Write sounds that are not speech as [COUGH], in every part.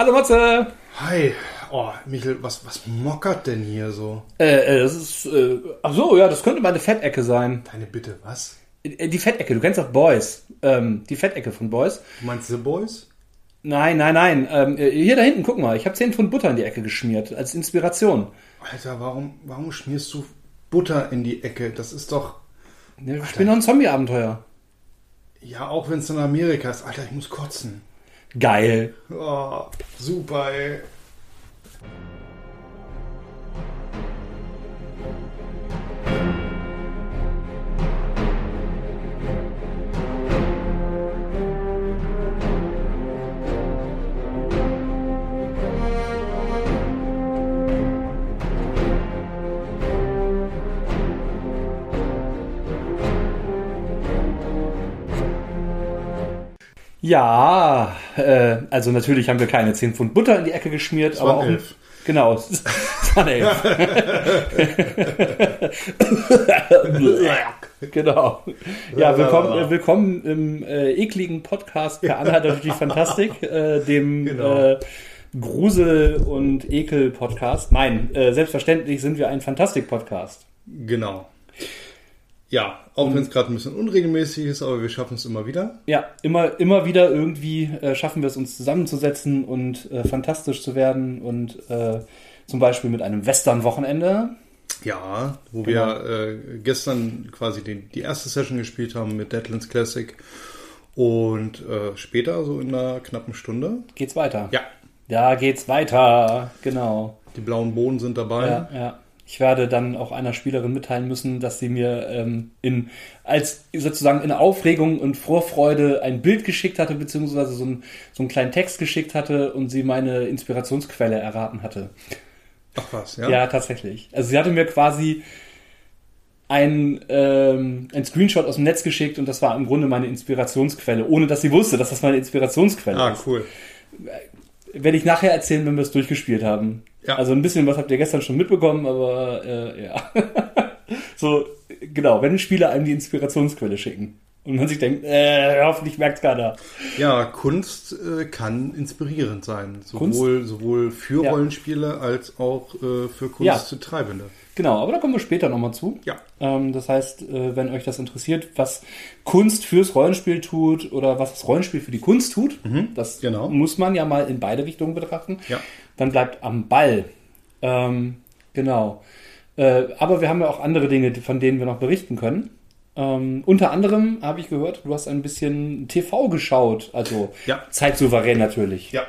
Hallo Matze! Hi. Oh, Michel, was, was mockert denn hier so? Äh, äh, das ist, äh, ach so, ja, das könnte meine Fettecke sein. Deine Bitte, was? Äh, Die Fettecke, du kennst doch Boys. Ähm, die Fettecke von Boys. Du meinst The Boys? Nein, nein, nein. Ähm, äh, hier da hinten, guck mal, ich habe 10 Pfund Butter in die Ecke geschmiert, als Inspiration. Alter, warum, warum schmierst du Butter in die Ecke? Das ist doch. Ja, Ich bin noch ein Zombie-Abenteuer. Ja, auch wenn es in Amerika ist. Alter, ich muss kotzen. Geil. Oh, super, ey. Ja, äh, also natürlich haben wir keine 10 Pfund Butter in die Ecke geschmiert, aber auch. elf. Genau, es [LAUGHS] waren elf. [LAUGHS] genau. Ja, willkommen, äh, willkommen im äh, ekligen Podcast per Anhalt durch die Fantastik, äh, dem Genau. äh, Grusel- und Ekel-Podcast. Nein, äh, selbstverständlich sind wir ein Fantastik-Podcast. Genau. Ja, auch wenn es gerade ein bisschen unregelmäßig ist, aber wir schaffen es immer wieder. Ja, immer, immer wieder irgendwie äh, schaffen wir es uns zusammenzusetzen und äh, fantastisch zu werden und äh, zum Beispiel mit einem Western-Wochenende. Ja, wo Genau. wir äh, gestern quasi den, die erste Session gespielt haben mit Deadlands Classic. Und äh, später, so in einer knappen Stunde. Geht's weiter? Ja, Da geht's weiter, genau. die blauen Bohnen sind dabei. Ja, ja. Ich werde dann auch einer Spielerin mitteilen müssen, dass sie mir ähm, in als sozusagen in Aufregung und Vorfreude ein Bild geschickt hatte, beziehungsweise so, ein, so einen kleinen Text geschickt hatte und sie meine Inspirationsquelle erraten hatte. Ach was, ja? Ja, tatsächlich. Also sie hatte mir quasi ein, ähm, ein Screenshot aus dem Netz geschickt und das war im Grunde meine Inspirationsquelle, ohne dass sie wusste, dass das meine Inspirationsquelle Ah, ist. cool. Werde ich nachher erzählen, wenn wir es durchgespielt haben. Ja. Also ein bisschen was habt ihr gestern schon mitbekommen, aber äh, ja. [LAUGHS] so, genau, wenn Spieler einem die Inspirationsquelle schicken. Und man sich denkt, äh, hoffentlich merkt keiner. Ja, Kunst äh, kann inspirierend sein. Sowohl, sowohl für Ja. Rollenspiele als auch äh, für Ja. Genau, aber da kommen wir später nochmal zu. Ja. Ähm, das heißt, äh, wenn euch das interessiert, was Kunst fürs Rollenspiel tut oder was das Rollenspiel für die Kunst tut, das genau. muss man ja mal in beide Richtungen betrachten, Ja. dann bleibt am Ball. Ähm, genau. Äh, aber wir haben ja auch andere Dinge, von denen wir noch berichten können. Ähm, unter anderem habe ich gehört, du hast ein bisschen TV geschaut, also Ja. zeitsouverän natürlich. Ja.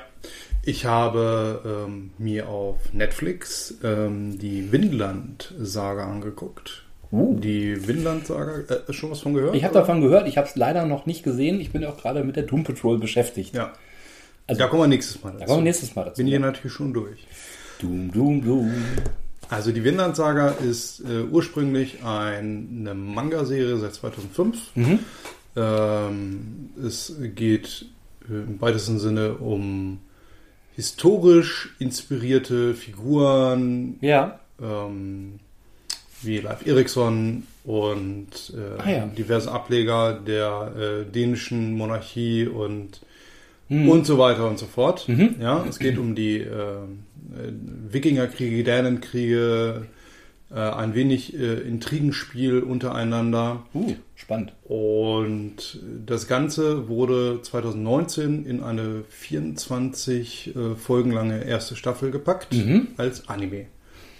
Ich habe ähm, mir auf Netflix ähm, die Windland-Saga angeguckt. Die Windland-Saga, äh, schon was von gehört? Ich habe davon gehört, ich habe es leider noch nicht gesehen. Ich bin ja auch gerade mit der Doom Patrol beschäftigt. Ja. Also- da kommen wir nächstes Mal Da dazu. kommen wir nächstes Mal dazu. Bin hier natürlich schon durch. Doom, Doom, Doom. Also die Windland-Saga ist äh, ursprünglich ein, eine Manga-Serie seit 2005. Ähm, es geht äh, im weitesten Sinne um historisch inspirierte Figuren, Ja, ähm, wie Leif Erikson und äh, Ah, ja. diverse Ableger der äh, dänischen Monarchie und Hm. und so weiter und so fort. Mhm. Ja, es geht um die äh, äh, Wikingerkriege, Dänenkriege, äh, ein wenig äh, Intrigenspiel untereinander. uh, spannend. Und das Ganze wurde 2019 in eine 24 äh, Folgen lange erste Staffel gepackt Mhm. als Anime.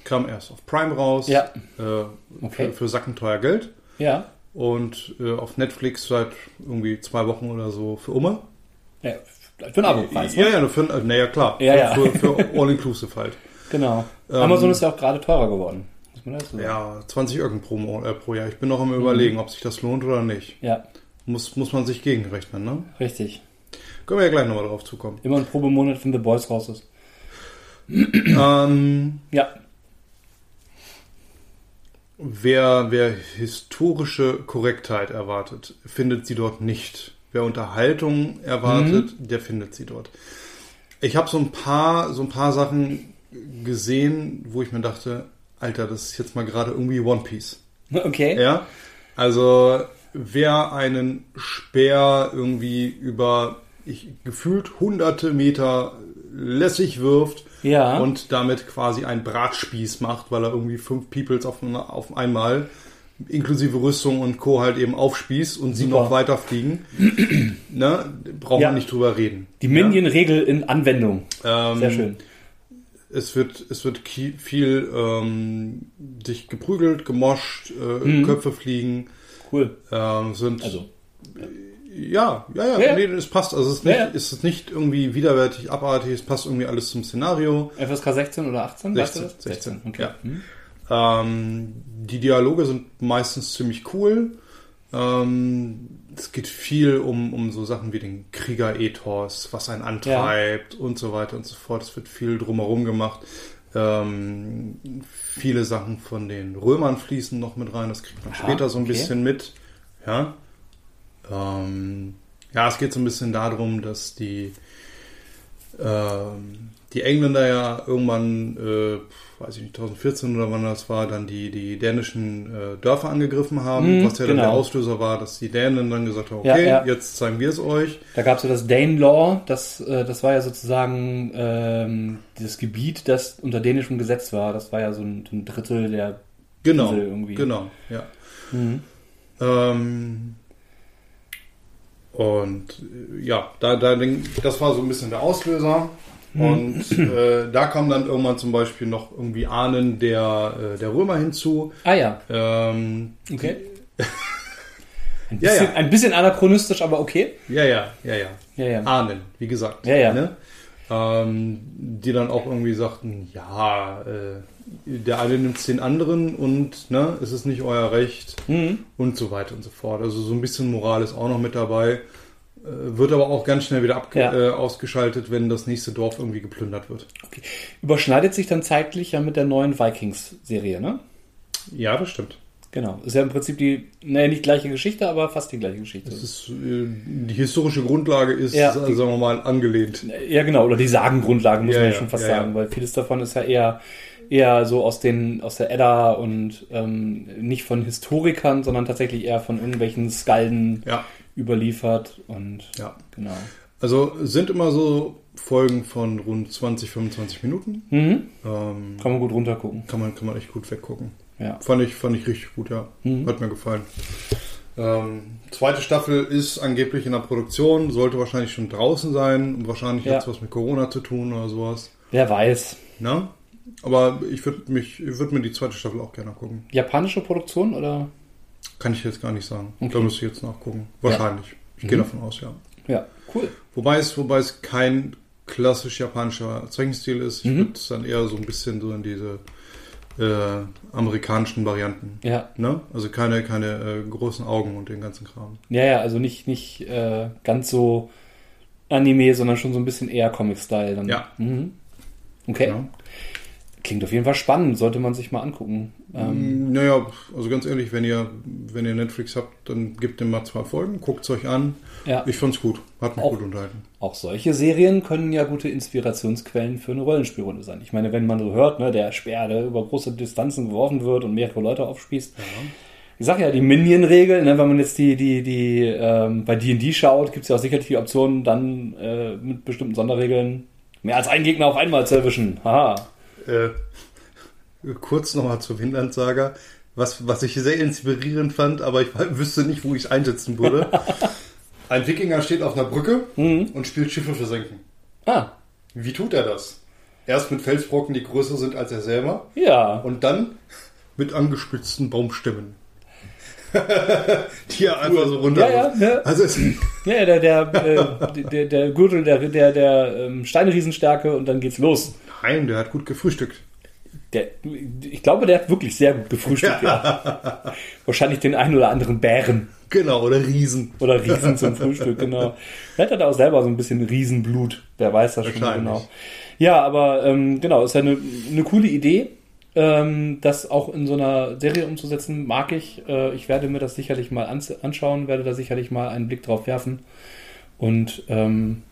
Kam erst auf Prime raus Ja. äh, Okay. für, für sackenteuer Geld Ja. und äh, auf Netflix seit irgendwie zwei Wochen oder so für Oma. ja für ein Abo-Preis. Ja, ne? ja, nur für, naja, klar. Ja, ja. Für, für All-Inclusive halt. [LAUGHS] Genau. Ähm, Amazon ist ja auch gerade teurer geworden. Muss man dazu sagen. Ja, 20 Öcken pro, äh, pro Jahr. Ich bin noch am überlegen, ob sich das lohnt oder nicht. ja, Muss, muss man sich gegenrechnen, ne? richtig. Können wir ja gleich nochmal drauf zukommen. Immer ein Probemonat, wenn The Boys raus ist. ähm, Ja. wer, wer historische Korrektheit erwartet, findet sie dort nicht. Wer Unterhaltung erwartet, der findet sie dort. Ich habe so ein paar, so ein paar Sachen gesehen, wo ich mir dachte, Alter, das ist jetzt mal gerade irgendwie One Piece. Okay. Ja, also wer einen Speer irgendwie über ich, gefühlt hunderte Meter lässig wirft Ja. und damit quasi einen Bratspieß macht, weil er irgendwie fünf Peoples auf, auf einmal inklusive Rüstung und Co. halt eben aufspießt und sie Super. noch weiter fliegen. [CLEARS THROAT] ne? Braucht Ja. man nicht drüber reden. Die Minion-Regel in Anwendung. Ähm, Sehr schön. Es wird, es wird viel ähm, sich geprügelt, gemoscht, äh, Mhm. Köpfe fliegen. Cool. Ähm, sind Also, ja, ja, ja, Ja. Nee, es passt. Also es ist nicht, Ja, ja. es ist nicht irgendwie widerwärtig, abartig, es passt irgendwie alles zum Szenario. FSK 16 oder 18? weißt du 16, das? 16, okay. ja. Hm. Ähm, die Dialoge sind meistens ziemlich cool. Ähm, es geht viel um, um so Sachen wie den Kriegerethos, was einen antreibt und so weiter und so fort. Es wird viel drumherum gemacht. Ähm, viele Sachen von den Römern fließen noch mit rein. Das kriegt man Aha, später so ein okay. bisschen mit. Ja. Ähm, ja, es geht so ein bisschen darum, dass die ähm, die Engländer ja irgendwann, äh, weiß ich nicht, 2014 oder wann das war, dann die, die dänischen äh, Dörfer angegriffen haben, Mhm, was ja dann genau. der Auslöser war, dass die Dänen dann gesagt haben, Ja, okay, ja. jetzt zeigen wir es euch. Da gab es ja das Dane Law, das, äh, das war ja sozusagen ähm, das Gebiet, das unter dänischem Gesetz war. Das war ja so ein, ein Drittel der Genau, Insel irgendwie. genau, ja. Mhm. Ähm, und äh, ja, da, da, das war so ein bisschen der Auslöser. Mhm. Und äh, da kam dann irgendwann zum Beispiel noch irgendwie Ahnen der, äh, der Römer hinzu. Ah ja, Ähm, okay. [LAUGHS] Ein Ja, bisschen, ja. ein bisschen anachronistisch, aber okay. ja, ja, ja, ja. Ja, ja. Ahnen, wie gesagt. Ja, ja. Ne? Ähm, die dann auch irgendwie sagten, ja, äh, der eine nimmt den anderen und ne, es ist nicht euer Recht Mhm. und so weiter und so fort. Also so ein bisschen Moral ist auch noch mit dabei. Äh, wird aber auch ganz schnell wieder abge Ja. äh, ausgeschaltet, wenn das nächste Dorf irgendwie geplündert wird. okay. Überschneidet sich dann zeitlich ja mit der neuen Vikings-Serie, ne? Ja, das stimmt. Genau. Ist ja im Prinzip die, naja, nicht gleiche Geschichte, aber fast die gleiche Geschichte. Ist, äh, die historische Grundlage ist, Ja. äh, sagen wir mal, angelehnt. Ja, genau, oder die Sagengrundlage, muss Ja, man ja schon fast sagen, weil vieles davon ist ja eher, eher so aus, den, aus der Edda und ähm, nicht von Historikern, sondern tatsächlich eher von irgendwelchen Skalden Ja, überliefert und ja. genau. Also sind immer so Folgen von rund 20, 25 Minuten. Mhm. Ähm, Kann man gut runtergucken. kann, man, kann man echt gut weggucken. Ja. Fand ich, fand ich richtig gut, ja. Mhm. Hat mir gefallen. Ähm, zweite Staffel ist angeblich in der Produktion, sollte wahrscheinlich schon draußen sein und wahrscheinlich Ja. hat es was mit Corona zu tun oder sowas. Wer weiß. Ne? Aber ich würde mich, ich würde mir die zweite Staffel auch gerne gucken. Japanische Produktion oder? Kann ich jetzt gar nicht sagen. Okay. Da müsste ich jetzt nachgucken. Wahrscheinlich. Ich gehe Mhm. davon aus, ja. Ja, cool. Wobei es, wobei es kein klassisch japanischer Zeichenstil ist. Ich Mhm. würde es dann eher so ein bisschen so in diese äh, amerikanischen Varianten. Ja, Ne? Also keine, keine äh, großen Augen und den ganzen Kram. ja, ja, also nicht, nicht äh, ganz so Anime, sondern schon so ein bisschen eher Comic-Style. dann. Ja. Mhm. Okay. Ja. Klingt auf jeden Fall spannend, sollte man sich mal angucken. Ähm, Mm, Naja, also ganz ehrlich, wenn ihr, wenn ihr Netflix habt, dann gebt dem mal zwei Folgen, guckt es euch an. ja. Ich fand's gut, hat mich Auch. gut unterhalten. Auch solche Serien können ja gute Inspirationsquellen für eine Rollenspielrunde sein. Ich meine, wenn man so hört, ne, der Speer, der über große Distanzen geworfen wird und mehrere Leute aufspießt. Ich sag ja, die Minion-Regel, ne, wenn man jetzt die, die, die ähm, bei D&D schaut, gibt es ja auch sicherlich die Option, dann äh, mit bestimmten Sonderregeln mehr als einen Gegner auf einmal zu erwischen. Haha. Äh, kurz nochmal zur Windland-Saga, was, was ich sehr inspirierend fand, aber ich [LAUGHS] wüsste nicht, wo ich es einsetzen würde. [LAUGHS] Ein Wikinger steht auf einer Brücke und spielt Schiffe versenken. Ah, Wie tut er das? Erst mit Felsbrocken, die größer sind als er selber, ja. und dann mit angespitzten Baumstämmen. [LAUGHS] die er einfach so runter. Ja, ja, ja. Also es, Ja, der, der, äh, der, der Gürtel der, der, der ähm, Steinriesenstärke und dann geht's los. Nein, der hat gut gefrühstückt. Der, ich glaube, der hat wirklich sehr gut gefrühstückt. Ja. Wahrscheinlich den einen oder anderen Bären Genau, oder Riesen. oder Riesen zum Frühstück, genau. [LAUGHS] Er hat auch selber so ein bisschen Riesenblut. Wer weiß das schon genau. Ja, aber ähm, genau, ist ja eine, eine coole Idee. Ähm, das auch in so einer Serie umzusetzen, mag ich. Äh, ich werde mir das sicherlich mal ans anschauen, werde da sicherlich mal einen Blick drauf werfen. Und ähm,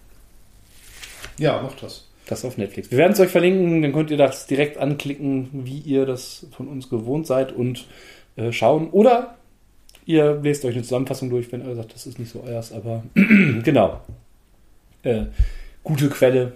Ja, macht das. Das auf Netflix. Wir werden es euch verlinken, dann könnt ihr das direkt anklicken, wie ihr das von uns gewohnt seid und äh, schauen. Oder ihr lest euch eine Zusammenfassung durch, wenn ihr sagt, das ist nicht so euers, aber [CLEARS THROAT] genau. Äh, gute Quelle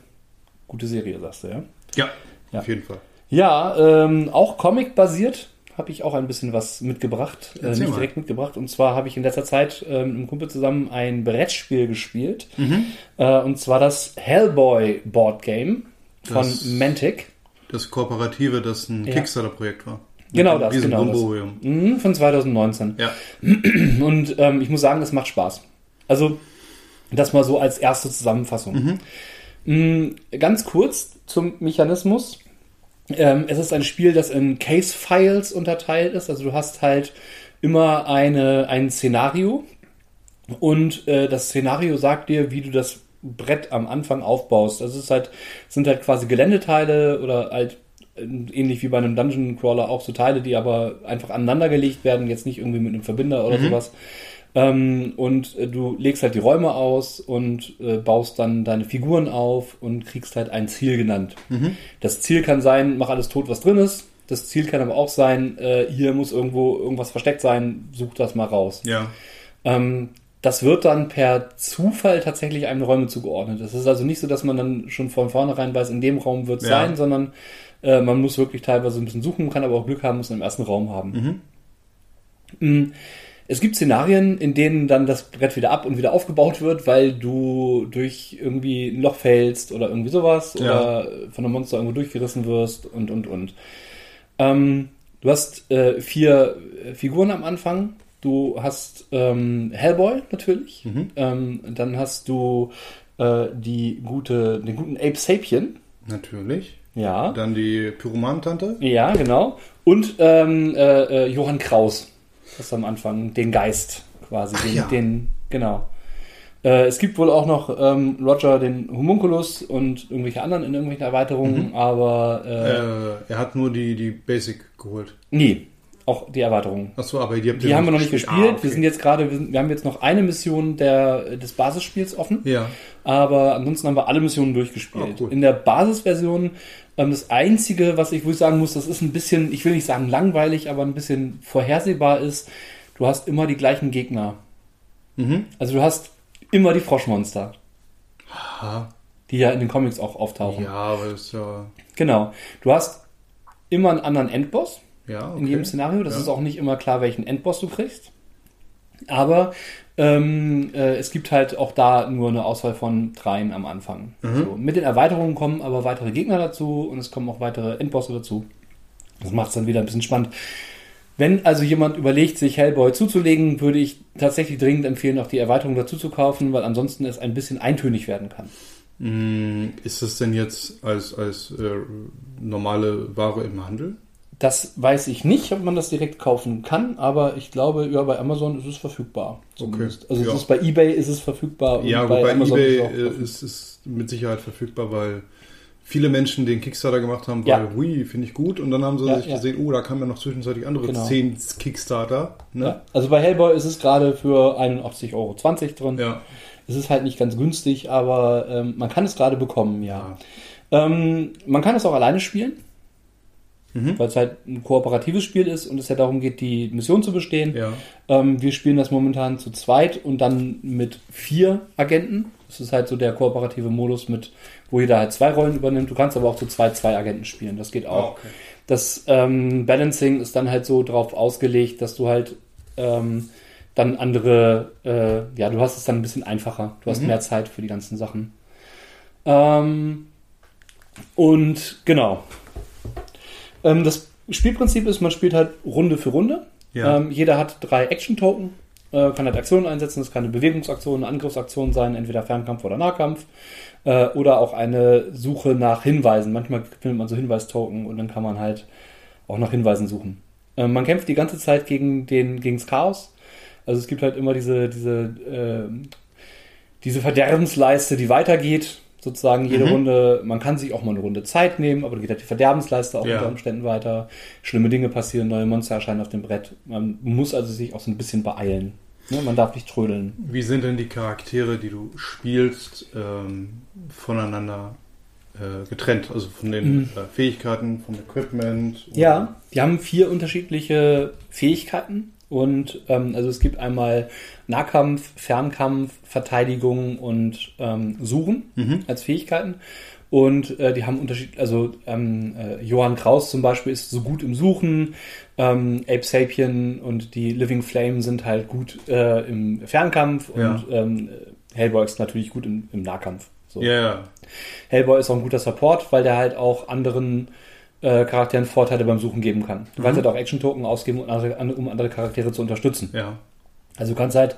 Gute Serie, sagst du, ja? Ja, Ja. auf jeden Fall. Ja, ähm, auch Comic-basiert habe ich auch ein bisschen was mitgebracht. Äh, nicht mal. direkt mitgebracht. Und zwar habe ich in letzter Zeit ähm, mit einem Kumpel zusammen ein Brettspiel gespielt. Mhm. Äh, und zwar das Hellboy Board Game von Das- Mantic. Das Kooperative, das ein Ja. Kickstarter-Projekt war. Genau das, genau das. Mhm, von 2019. Ja. [CLEARS THROAT] Und ähm, ich muss sagen, es macht Spaß. Also, das mal so als erste Zusammenfassung. Mm, Ganz kurz zum Mechanismus. Ähm, es ist ein Spiel, das in Case-Files unterteilt ist. Also du hast halt immer eine, ein Szenario und äh, das Szenario sagt dir, wie du das Brett am Anfang aufbaust. Also es ist halt, sind halt quasi Geländeteile oder halt äh, ähnlich wie bei einem Dungeon Crawler auch so Teile, die aber einfach aneinandergelegt werden, jetzt nicht irgendwie mit einem Verbinder oder sowas. Ähm, und äh, du legst halt die Räume aus und äh, baust dann deine Figuren auf und kriegst halt ein Ziel genannt. Das Ziel kann sein, mach alles tot, was drin ist. Das Ziel kann aber auch sein, äh, hier muss irgendwo irgendwas versteckt sein, such das mal raus. Ja. Ähm, das wird dann per Zufall tatsächlich einem Räume zugeordnet. Es ist also nicht so, dass man dann schon von vornherein weiß, in dem Raum wird es Ja. sein, sondern äh, man muss wirklich teilweise ein bisschen suchen, kann aber auch Glück haben, muss einen im ersten Raum haben. Mm, Es gibt Szenarien, in denen dann das Brett wieder ab und wieder aufgebaut wird, weil du durch irgendwie ein Loch fällst oder irgendwie sowas Ja. oder von einem Monster irgendwo durchgerissen wirst und und und. Ähm, du hast äh, vier äh, Figuren am Anfang. Du hast ähm, Hellboy natürlich. Ähm, dann hast du äh, die gute, den guten Ape Sapien. Natürlich. Ja. Dann die Pyromanentante. Ja, genau. Und ähm, äh, äh, Johann Kraus. Das am Anfang, den Geist quasi. Den, ja. den genau. Äh, es gibt wohl auch noch ähm, Roger den Homunculus und irgendwelche anderen in irgendwelchen Erweiterungen, aber äh, Äh, er hat nur die, die Basic geholt. nee, auch die Erweiterungen. Achso, aber die habt Die haben wir noch nicht gespielt. Ah, okay. Wir sind jetzt gerade, wir, wir haben jetzt noch eine Mission der, des Basisspiels offen. Ja. Aber ansonsten haben wir alle Missionen durchgespielt. Oh, cool. In der Basisversion, ähm, das Einzige, was ich, wo ich sagen muss, das ist ein bisschen, ich will nicht sagen langweilig, aber ein bisschen vorhersehbar ist, du hast immer die gleichen Gegner. Mhm. Also du hast immer die Froschmonster, Aha. die ja in den Comics auch auftauchen. Ja, aber das ist ja. Genau. Du hast immer einen anderen Endboss Ja, okay. in jedem Szenario. Das Ja. ist auch nicht immer klar, welchen Endboss du kriegst. Aber ähm, äh, es gibt halt auch da nur eine Auswahl von dreien am Anfang. Mhm. So, mit den Erweiterungen kommen aber weitere Gegner dazu und es kommen auch weitere Endbosse dazu. Das macht es dann wieder ein bisschen spannend. Wenn also jemand überlegt, sich Hellboy zuzulegen, würde ich tatsächlich dringend empfehlen, auch die Erweiterung dazu zu kaufen, weil ansonsten es ein bisschen eintönig werden kann. Mm, Ist das denn jetzt als, als äh, normale Ware im Handel? Das weiß ich nicht, ob man das direkt kaufen kann, aber ich glaube, ja, bei Amazon ist es verfügbar. zumindest. Also Ja. ist bei eBay ist es verfügbar ja, bei wobei Amazon eBay ist es ist, mit Sicherheit verfügbar, weil viele Menschen den Kickstarter gemacht haben, weil, Ja. hui, finde ich gut. Und dann haben sie Ja, sich ja. gesehen, oh, da kamen ja noch zwischenzeitlich andere Genau. 10 Kickstarter. Ne? ja. Also bei Hellboy ist es gerade für 81,20 Euro drin. Ja. Es ist halt nicht ganz günstig, aber ähm, man kann es gerade bekommen, ja. Ähm, man kann es auch alleine spielen, Mhm. weil es halt ein kooperatives Spiel ist und es ja darum geht, die Mission zu bestehen. Ja. Ähm, wir spielen das momentan zu zweit und dann mit vier Agenten. Das ist halt so der kooperative Modus, mit, wo jeder halt zwei Rollen übernimmt. Du kannst aber auch zu zweit zwei Agenten spielen. Das geht auch. Okay. Das ähm, Balancing ist dann halt so drauf ausgelegt, dass du halt ähm, dann andere, äh, ja, du hast es dann ein bisschen einfacher. Du hast Mhm. mehr Zeit für die ganzen Sachen. Ähm, und genau. Ähm, das Spielprinzip ist, man spielt halt Runde für Runde. Ja. Ähm, jeder hat drei Action-Token, äh, kann halt Aktionen einsetzen. Das kann eine Bewegungsaktion, eine Angriffsaktion sein, entweder Fernkampf oder Nahkampf. Äh, oder auch eine Suche nach Hinweisen. Manchmal findet man so Hinweistoken und dann kann man halt auch nach Hinweisen suchen. Ähm, man kämpft die ganze Zeit gegen den, gegens Chaos. Also es gibt halt immer diese, diese, ähm, diese Verderbensleiste, die weitergeht. Sozusagen jede Mhm. Runde, man kann sich auch mal eine Runde Zeit nehmen, aber dann geht halt die Verderbensleiste auch Ja. unter Umständen weiter. Schlimme Dinge passieren, neue Monster erscheinen auf dem Brett. Man muss also sich auch so ein bisschen beeilen. Ne? Man darf nicht trödeln. Wie sind denn die Charaktere, die du spielst, ähm, voneinander äh, getrennt? Also von den Mhm. äh, Fähigkeiten, vom Equipment? Ja, die haben vier unterschiedliche Fähigkeiten. Und ähm, also es gibt einmal Nahkampf, Fernkampf, Verteidigung und ähm, Suchen Mhm. als Fähigkeiten. Und äh, die haben Unterschied, also ähm, äh, Johann Kraus zum Beispiel ist so gut im Suchen, ähm, Ape Sapien und die Living Flame sind halt gut äh, im Fernkampf Ja. und ähm, Hellboy ist natürlich gut im, im Nahkampf. So. Ja. Hellboy ist auch ein guter Support, weil der halt auch anderen äh, Charakteren Vorteile beim Suchen geben kann. Du kannst halt auch Action-Token ausgeben, um andere, um andere Charaktere zu unterstützen. ja. Also du kannst halt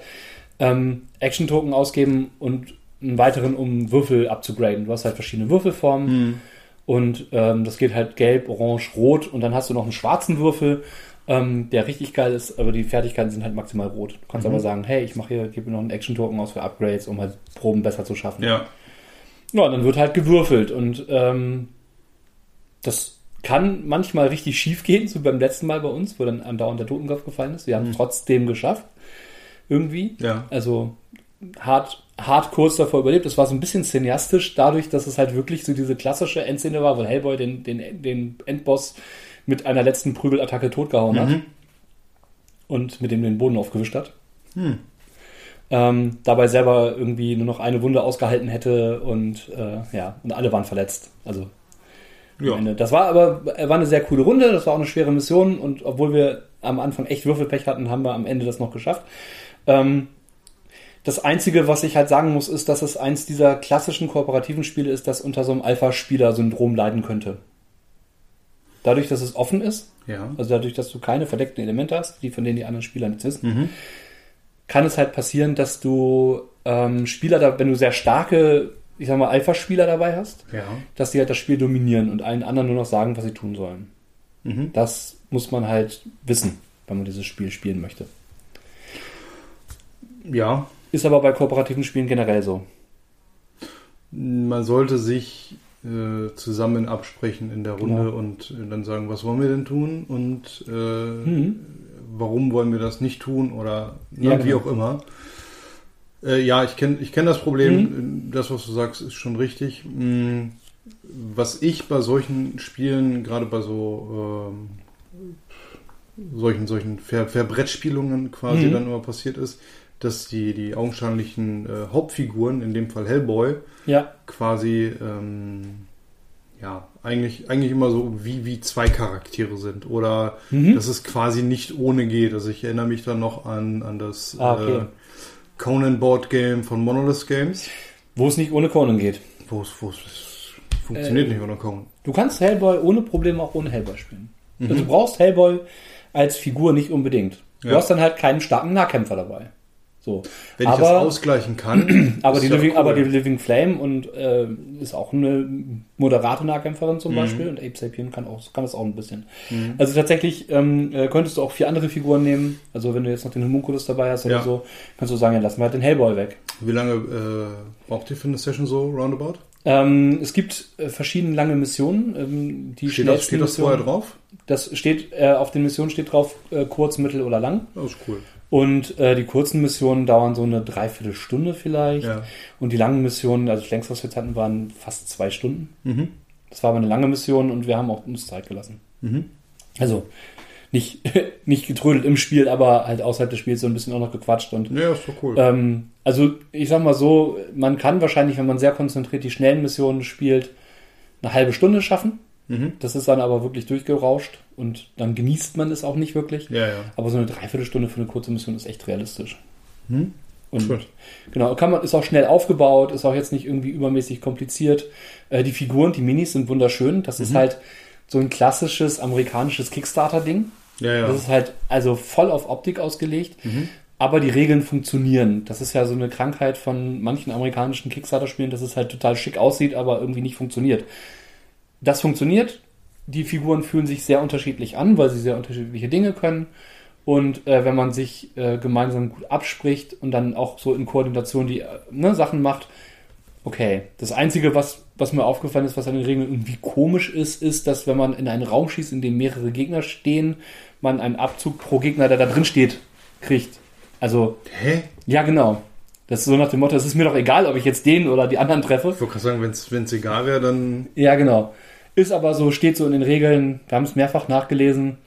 ähm, Action-Token ausgeben und einen weiteren, um Würfel abzugraden. Du hast halt verschiedene Würfelformen und ähm, das geht halt gelb, orange, rot und dann hast du noch einen schwarzen Würfel, ähm, der richtig geil ist, aber die Fertigkeiten sind halt maximal rot. Du kannst aber sagen, hey, ich mache hier, gebe mir noch einen Action-Token aus für Upgrades, um halt Proben besser zu schaffen. Ja. Ja, dann wird halt gewürfelt und ähm, das kann manchmal richtig schief gehen, so beim letzten Mal bei uns, wo dann andauernd der Totenkopf gefallen ist. Wir haben es trotzdem geschafft. Irgendwie. Ja. Also hart, hart kurz davor überlebt. Es war so ein bisschen cineastisch, dadurch, dass es halt wirklich so diese klassische Endszene war, weil Hellboy den, den, den Endboss mit einer letzten Prügelattacke totgehauen hat und mit dem den Boden aufgewischt hat. Ähm, dabei selber irgendwie nur noch eine Wunde ausgehalten hätte und äh, ja, und alle waren verletzt. Also Ja. Das war aber äh, war eine sehr coole Runde, das war auch eine schwere Mission und obwohl wir am Anfang echt Würfelpech hatten, haben wir am Ende das noch geschafft. Ähm, das Einzige, was ich halt sagen muss, ist, dass es eins dieser klassischen kooperativen Spiele ist, das unter so einem Alpha-Spieler-Syndrom leiden könnte. Dadurch, dass es offen ist, Ja. also dadurch, dass du keine verdeckten Elemente hast, die von denen die anderen Spieler nichts wissen, Mhm. kann es halt passieren, dass du ähm, Spieler, da, wenn du sehr starke, ich sag mal, Alpha-Spieler dabei hast, Ja. dass die halt das Spiel dominieren und allen anderen nur noch sagen, was sie tun sollen. Mhm. Das muss man halt wissen, wenn man dieses Spiel spielen möchte. Ja. Ist aber bei kooperativen Spielen generell so. Man sollte sich äh, zusammen absprechen in der Runde Genau. und äh, dann sagen, was wollen wir denn tun und äh, Mhm. warum wollen wir das nicht tun oder Ja, wie genau. auch immer. Äh, ja, ich kenne ich kenn das Problem. Das, was du sagst, ist schon richtig. Mm, Was ich bei solchen Spielen, gerade bei so ähm, solchen, solchen Ver Verbrettspielungen quasi Mhm. dann immer passiert ist, dass die, die augenscheinlichen äh, Hauptfiguren, in dem Fall Hellboy, Ja, quasi ähm, ja eigentlich eigentlich immer so wie wie zwei Charaktere sind oder Mhm. dass es quasi nicht ohne geht. Also ich erinnere mich dann noch an an das Ah, okay. äh, Conan Board Game von Monolith Games, wo es nicht ohne Conan geht. wo es wo es funktioniert Äh, nicht ohne Conan. Du kannst Hellboy ohne Probleme auch ohne Hellboy spielen. Mhm. Also du brauchst Hellboy als Figur nicht unbedingt. Du Ja. hast dann halt keinen starken Nahkämpfer dabei. So. Wenn ich aber, das ausgleichen kann, [CLEARS THROAT] aber, die ja Living, cool. aber die Living Flame und äh, ist auch eine moderate Nahkämpferin Mhm. zum Beispiel und Ape Sapien kann, auch, kann das auch ein bisschen. Also tatsächlich ähm, äh, könntest du auch vier andere Figuren nehmen. Also wenn du jetzt noch den Homunculus dabei hast oder Ja. so, kannst du sagen, ja, lassen wir halt den Hellboy weg. Wie lange äh, braucht ihr für eine Session so roundabout? Ähm, es gibt äh, verschiedene lange Missionen. Ähm, die Steht das, steht das Missionen- vorher drauf? Das steht äh, auf den Missionen steht drauf äh, kurz, mittel oder lang. Das ist cool. Und äh, die kurzen Missionen dauern so eine Dreiviertelstunde vielleicht. Ja. Und die langen Missionen, also das längste, was wir jetzt hatten, waren fast zwei Stunden. Mhm. Das war aber eine lange Mission und wir haben auch uns Zeit gelassen. Mhm. Also nicht, [LAUGHS] nicht getrödelt im Spiel, aber halt außerhalb des Spiels so ein bisschen auch noch gequatscht. Und Ja, ist doch cool. ähm, also ich sag mal so, man kann wahrscheinlich, wenn man sehr konzentriert die schnellen Missionen spielt, eine halbe Stunde schaffen. Mhm. Das ist dann aber wirklich durchgerauscht und dann genießt man es auch nicht wirklich. Ja, ja. Aber so eine Dreiviertelstunde für eine kurze Mission ist echt realistisch. Hm? Und Schön. genau, kann man, ist auch schnell aufgebaut, ist auch jetzt nicht irgendwie übermäßig kompliziert. Äh, die Figuren, die Minis sind wunderschön. Das ist halt so ein klassisches amerikanisches Kickstarter-Ding. Ja, ja. Das ist halt also voll auf Optik ausgelegt. Aber die Regeln funktionieren. Das ist ja so eine Krankheit von manchen amerikanischen Kickstarter-Spielen, dass es halt total schick aussieht, aber irgendwie nicht funktioniert. Das funktioniert. Die Figuren fühlen sich sehr unterschiedlich an, weil sie sehr unterschiedliche Dinge können. Und äh, wenn man sich äh, gemeinsam gut abspricht und dann auch so in Koordination die äh, ne, Sachen macht, okay. Das Einzige, was, was mir aufgefallen ist, was an den Regeln irgendwie komisch ist, ist, dass wenn man in einen Raum schießt, in dem mehrere Gegner stehen, man einen Abzug pro Gegner, der da drin steht, kriegt. Also, Hä? ja, genau. Das ist so nach dem Motto, es ist mir doch egal, ob ich jetzt den oder die anderen treffe. Ich wollte gerade sagen, wenn es egal wäre, dann. Ja, genau. Ist aber so, steht so in den Regeln, wir haben es mehrfach nachgelesen.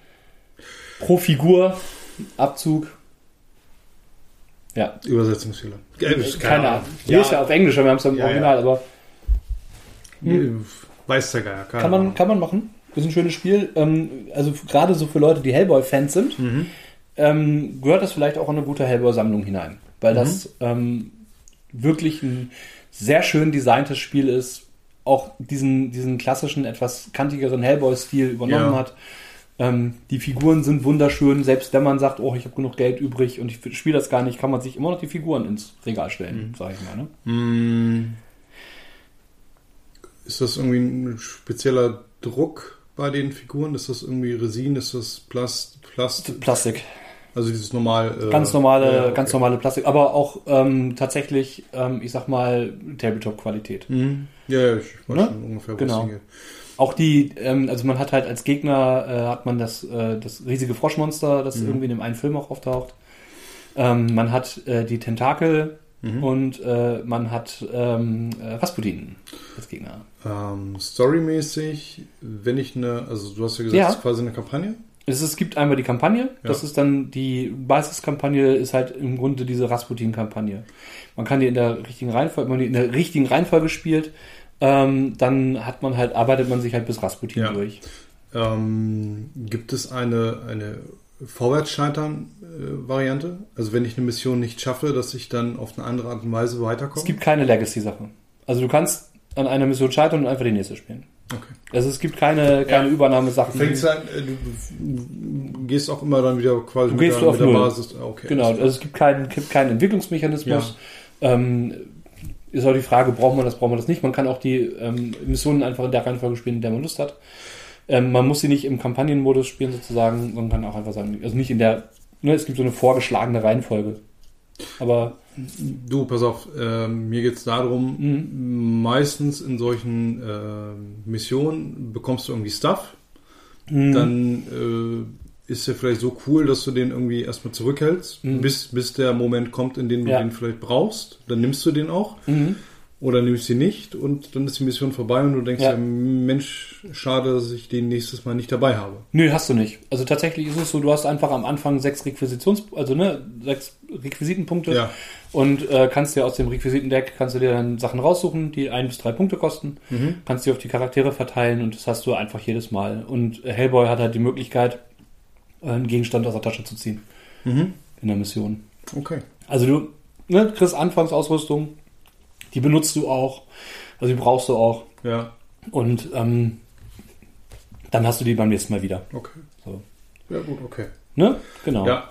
Pro Figur, Abzug. Ja, Übersetzungsfehler. Äh, ist keine Ahnung. Hier Ja, ist ja auf Englisch, aber wir haben es ja im Ja, Original, aber Hm. Weiß der Geier. Kann man, kann man machen. Ist ein schönes Spiel. Ähm, also gerade so für Leute, die Hellboy-Fans sind, mhm. ähm, gehört das vielleicht auch in eine gute Hellboy-Sammlung hinein. Weil mhm. das ähm, wirklich ein sehr schön designtes Spiel ist, auch diesen, diesen klassischen, etwas kantigeren Hellboy-Stil übernommen ja. hat. Ähm, die Figuren sind wunderschön, selbst wenn man sagt, oh, ich habe genug Geld übrig und ich spiele das gar nicht, kann man sich immer noch die Figuren ins Regal stellen, mhm. sage ich mal. Ne? Mm. Ist das irgendwie ein spezieller Druck bei den Figuren? Ist das irgendwie Resin? Ist das Plast Plast Plastik? Also dieses normal. Äh, ganz normale, ja, okay. ganz normale Plastik, aber auch ähm, tatsächlich, ähm, ich sag mal, Tabletop-Qualität. Mhm. Ja, ja, ich weiß ne? schon ungefähr, was genau. Hingeht. Auch die, ähm, also man hat halt als Gegner, äh, hat man das, äh, das riesige Froschmonster, das mhm. irgendwie in dem einen Film auch auftaucht. Ähm, man hat äh, die Tentakel mhm. und äh, man hat ähm, äh, Rasputin als Gegner. Ähm, storymäßig, wenn ich eine, also du hast ja gesagt, ja. es ist quasi eine Kampagne. Es, es gibt einmal die Kampagne, ja. das ist dann die Basiskampagne, ist halt im Grunde diese Rasputin-Kampagne. Man kann die in der richtigen Reihenfolge, wenn man die in der richtigen Reihenfolge spielt, ähm, dann hat man halt, arbeitet man sich halt bis Rasputin ja. durch. Ähm, gibt es eine, eine Vorwärtsscheitern-Variante? Äh, also wenn ich eine Mission nicht schaffe, dass ich dann auf eine andere Art und Weise weiterkomme? Es gibt keine Legacy-Sache. Also du kannst an einer Mission scheitern und einfach die nächste spielen. Okay. Also es gibt keine, keine ja. Übernahmesachen. Du, fängst an, äh, du gehst auch immer dann wieder quasi du mit, gehst der, auf mit der Basis. Okay, genau, also es gibt keinen, gibt keinen Entwicklungsmechanismus. Ja. Ähm, ist auch die Frage, braucht man das, braucht man das nicht. Man kann auch die ähm, Missionen einfach in der Reihenfolge spielen, in der man Lust hat. Ähm, man muss sie nicht im Kampagnenmodus spielen sozusagen, man kann auch einfach sagen, also nicht in der, ne, es gibt so eine vorgeschlagene Reihenfolge. Aber Du, pass auf, äh, mir geht es darum, mhm. meistens in solchen äh, Missionen bekommst du irgendwie Stuff. Mhm. Dann äh, ist er vielleicht so cool, dass du den irgendwie erstmal zurückhältst, mhm. bis, bis der Moment kommt, in dem du ja. den vielleicht brauchst. Dann nimmst du den auch. Oder nimmst sie nicht und dann ist die Mission vorbei und du denkst ja. ja, Mensch, schade, dass ich den nächstes Mal nicht dabei habe. Nö, hast du nicht. Also tatsächlich ist es so, du hast einfach am Anfang sechs Requisitions, also ne, sechs Requisitenpunkte ja. und äh, kannst dir aus dem Requisitendeck kannst du dir dann Sachen raussuchen, die ein bis drei Punkte kosten, mhm. kannst die auf die Charaktere verteilen und das hast du einfach jedes Mal. Und Hellboy hat halt die Möglichkeit, einen Gegenstand aus der Tasche zu ziehen mhm. in der Mission. Okay. Also du ne, kriegst Anfangsausrüstung, die benutzt du auch, also die brauchst du auch. Ja. Und ähm, dann hast du die beim nächsten Mal wieder. Okay. So. Ja, gut, okay. Ne? Genau. Ja.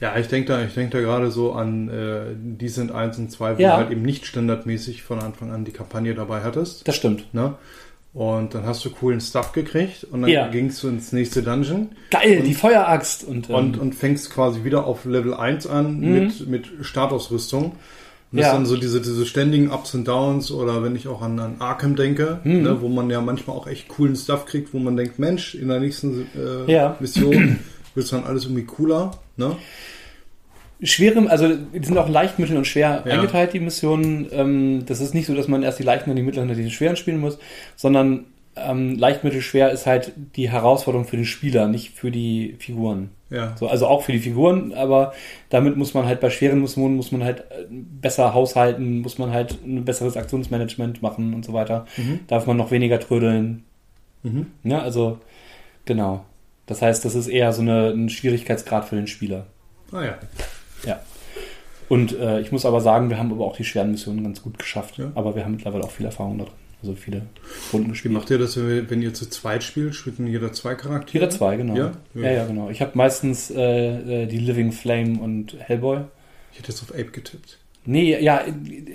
Ja, ich denke da, ich denke da gerade so an äh, die sind 1 und 2, wo ja. du halt eben nicht standardmäßig von Anfang an die Kampagne dabei hattest. Das stimmt. Ne? Und dann hast du coolen Stuff gekriegt und dann ja. gingst du ins nächste Dungeon. Geil, und, die Feueraxt. Und, ähm, und, und fängst quasi wieder auf Level 1 an mhm. mit, mit Startausrüstung. Und das ja. sind so diese, diese ständigen Ups und Downs oder wenn ich auch an, an Arkham denke, mhm. ne, wo man ja manchmal auch echt coolen Stuff kriegt, wo man denkt, Mensch, in der nächsten äh, ja. Mission [CLEARS THROAT] wird es dann alles irgendwie cooler. Ne? Schwere, also die sind auch leicht, mittel und schwer ja. eingeteilt, die Missionen. Ähm, das ist nicht so, dass man erst die leichten und die mittleren und die schweren spielen muss, sondern ähm, leicht, mittel, schwer ist halt die Herausforderung für den Spieler, nicht für die Figuren. Ja. So, also auch für die Figuren, aber damit muss man halt bei schweren Missionen muss man halt äh, besser haushalten, muss man halt ein besseres Aktionsmanagement machen und so weiter. Mhm. Darf man noch weniger trödeln. Mhm. Ja, also genau. Das heißt, das ist eher so eine, ein Schwierigkeitsgrad für den Spieler. Ah ja. Ja. Und äh, ich muss aber sagen, wir haben aber auch die schweren Missionen ganz gut geschafft. Ja. Aber wir haben mittlerweile auch viel Erfahrung darin. Also viele Runden gespielt. Wie macht ihr das, wenn ihr zu zweit spielt? Spielt jeder zwei Charaktere? Jeder zwei, genau. Ja, ja, ja, ja genau. Ich habe meistens äh, äh, die Living Flame und Hellboy. Ich hätte jetzt auf Ape getippt. Nee, ja,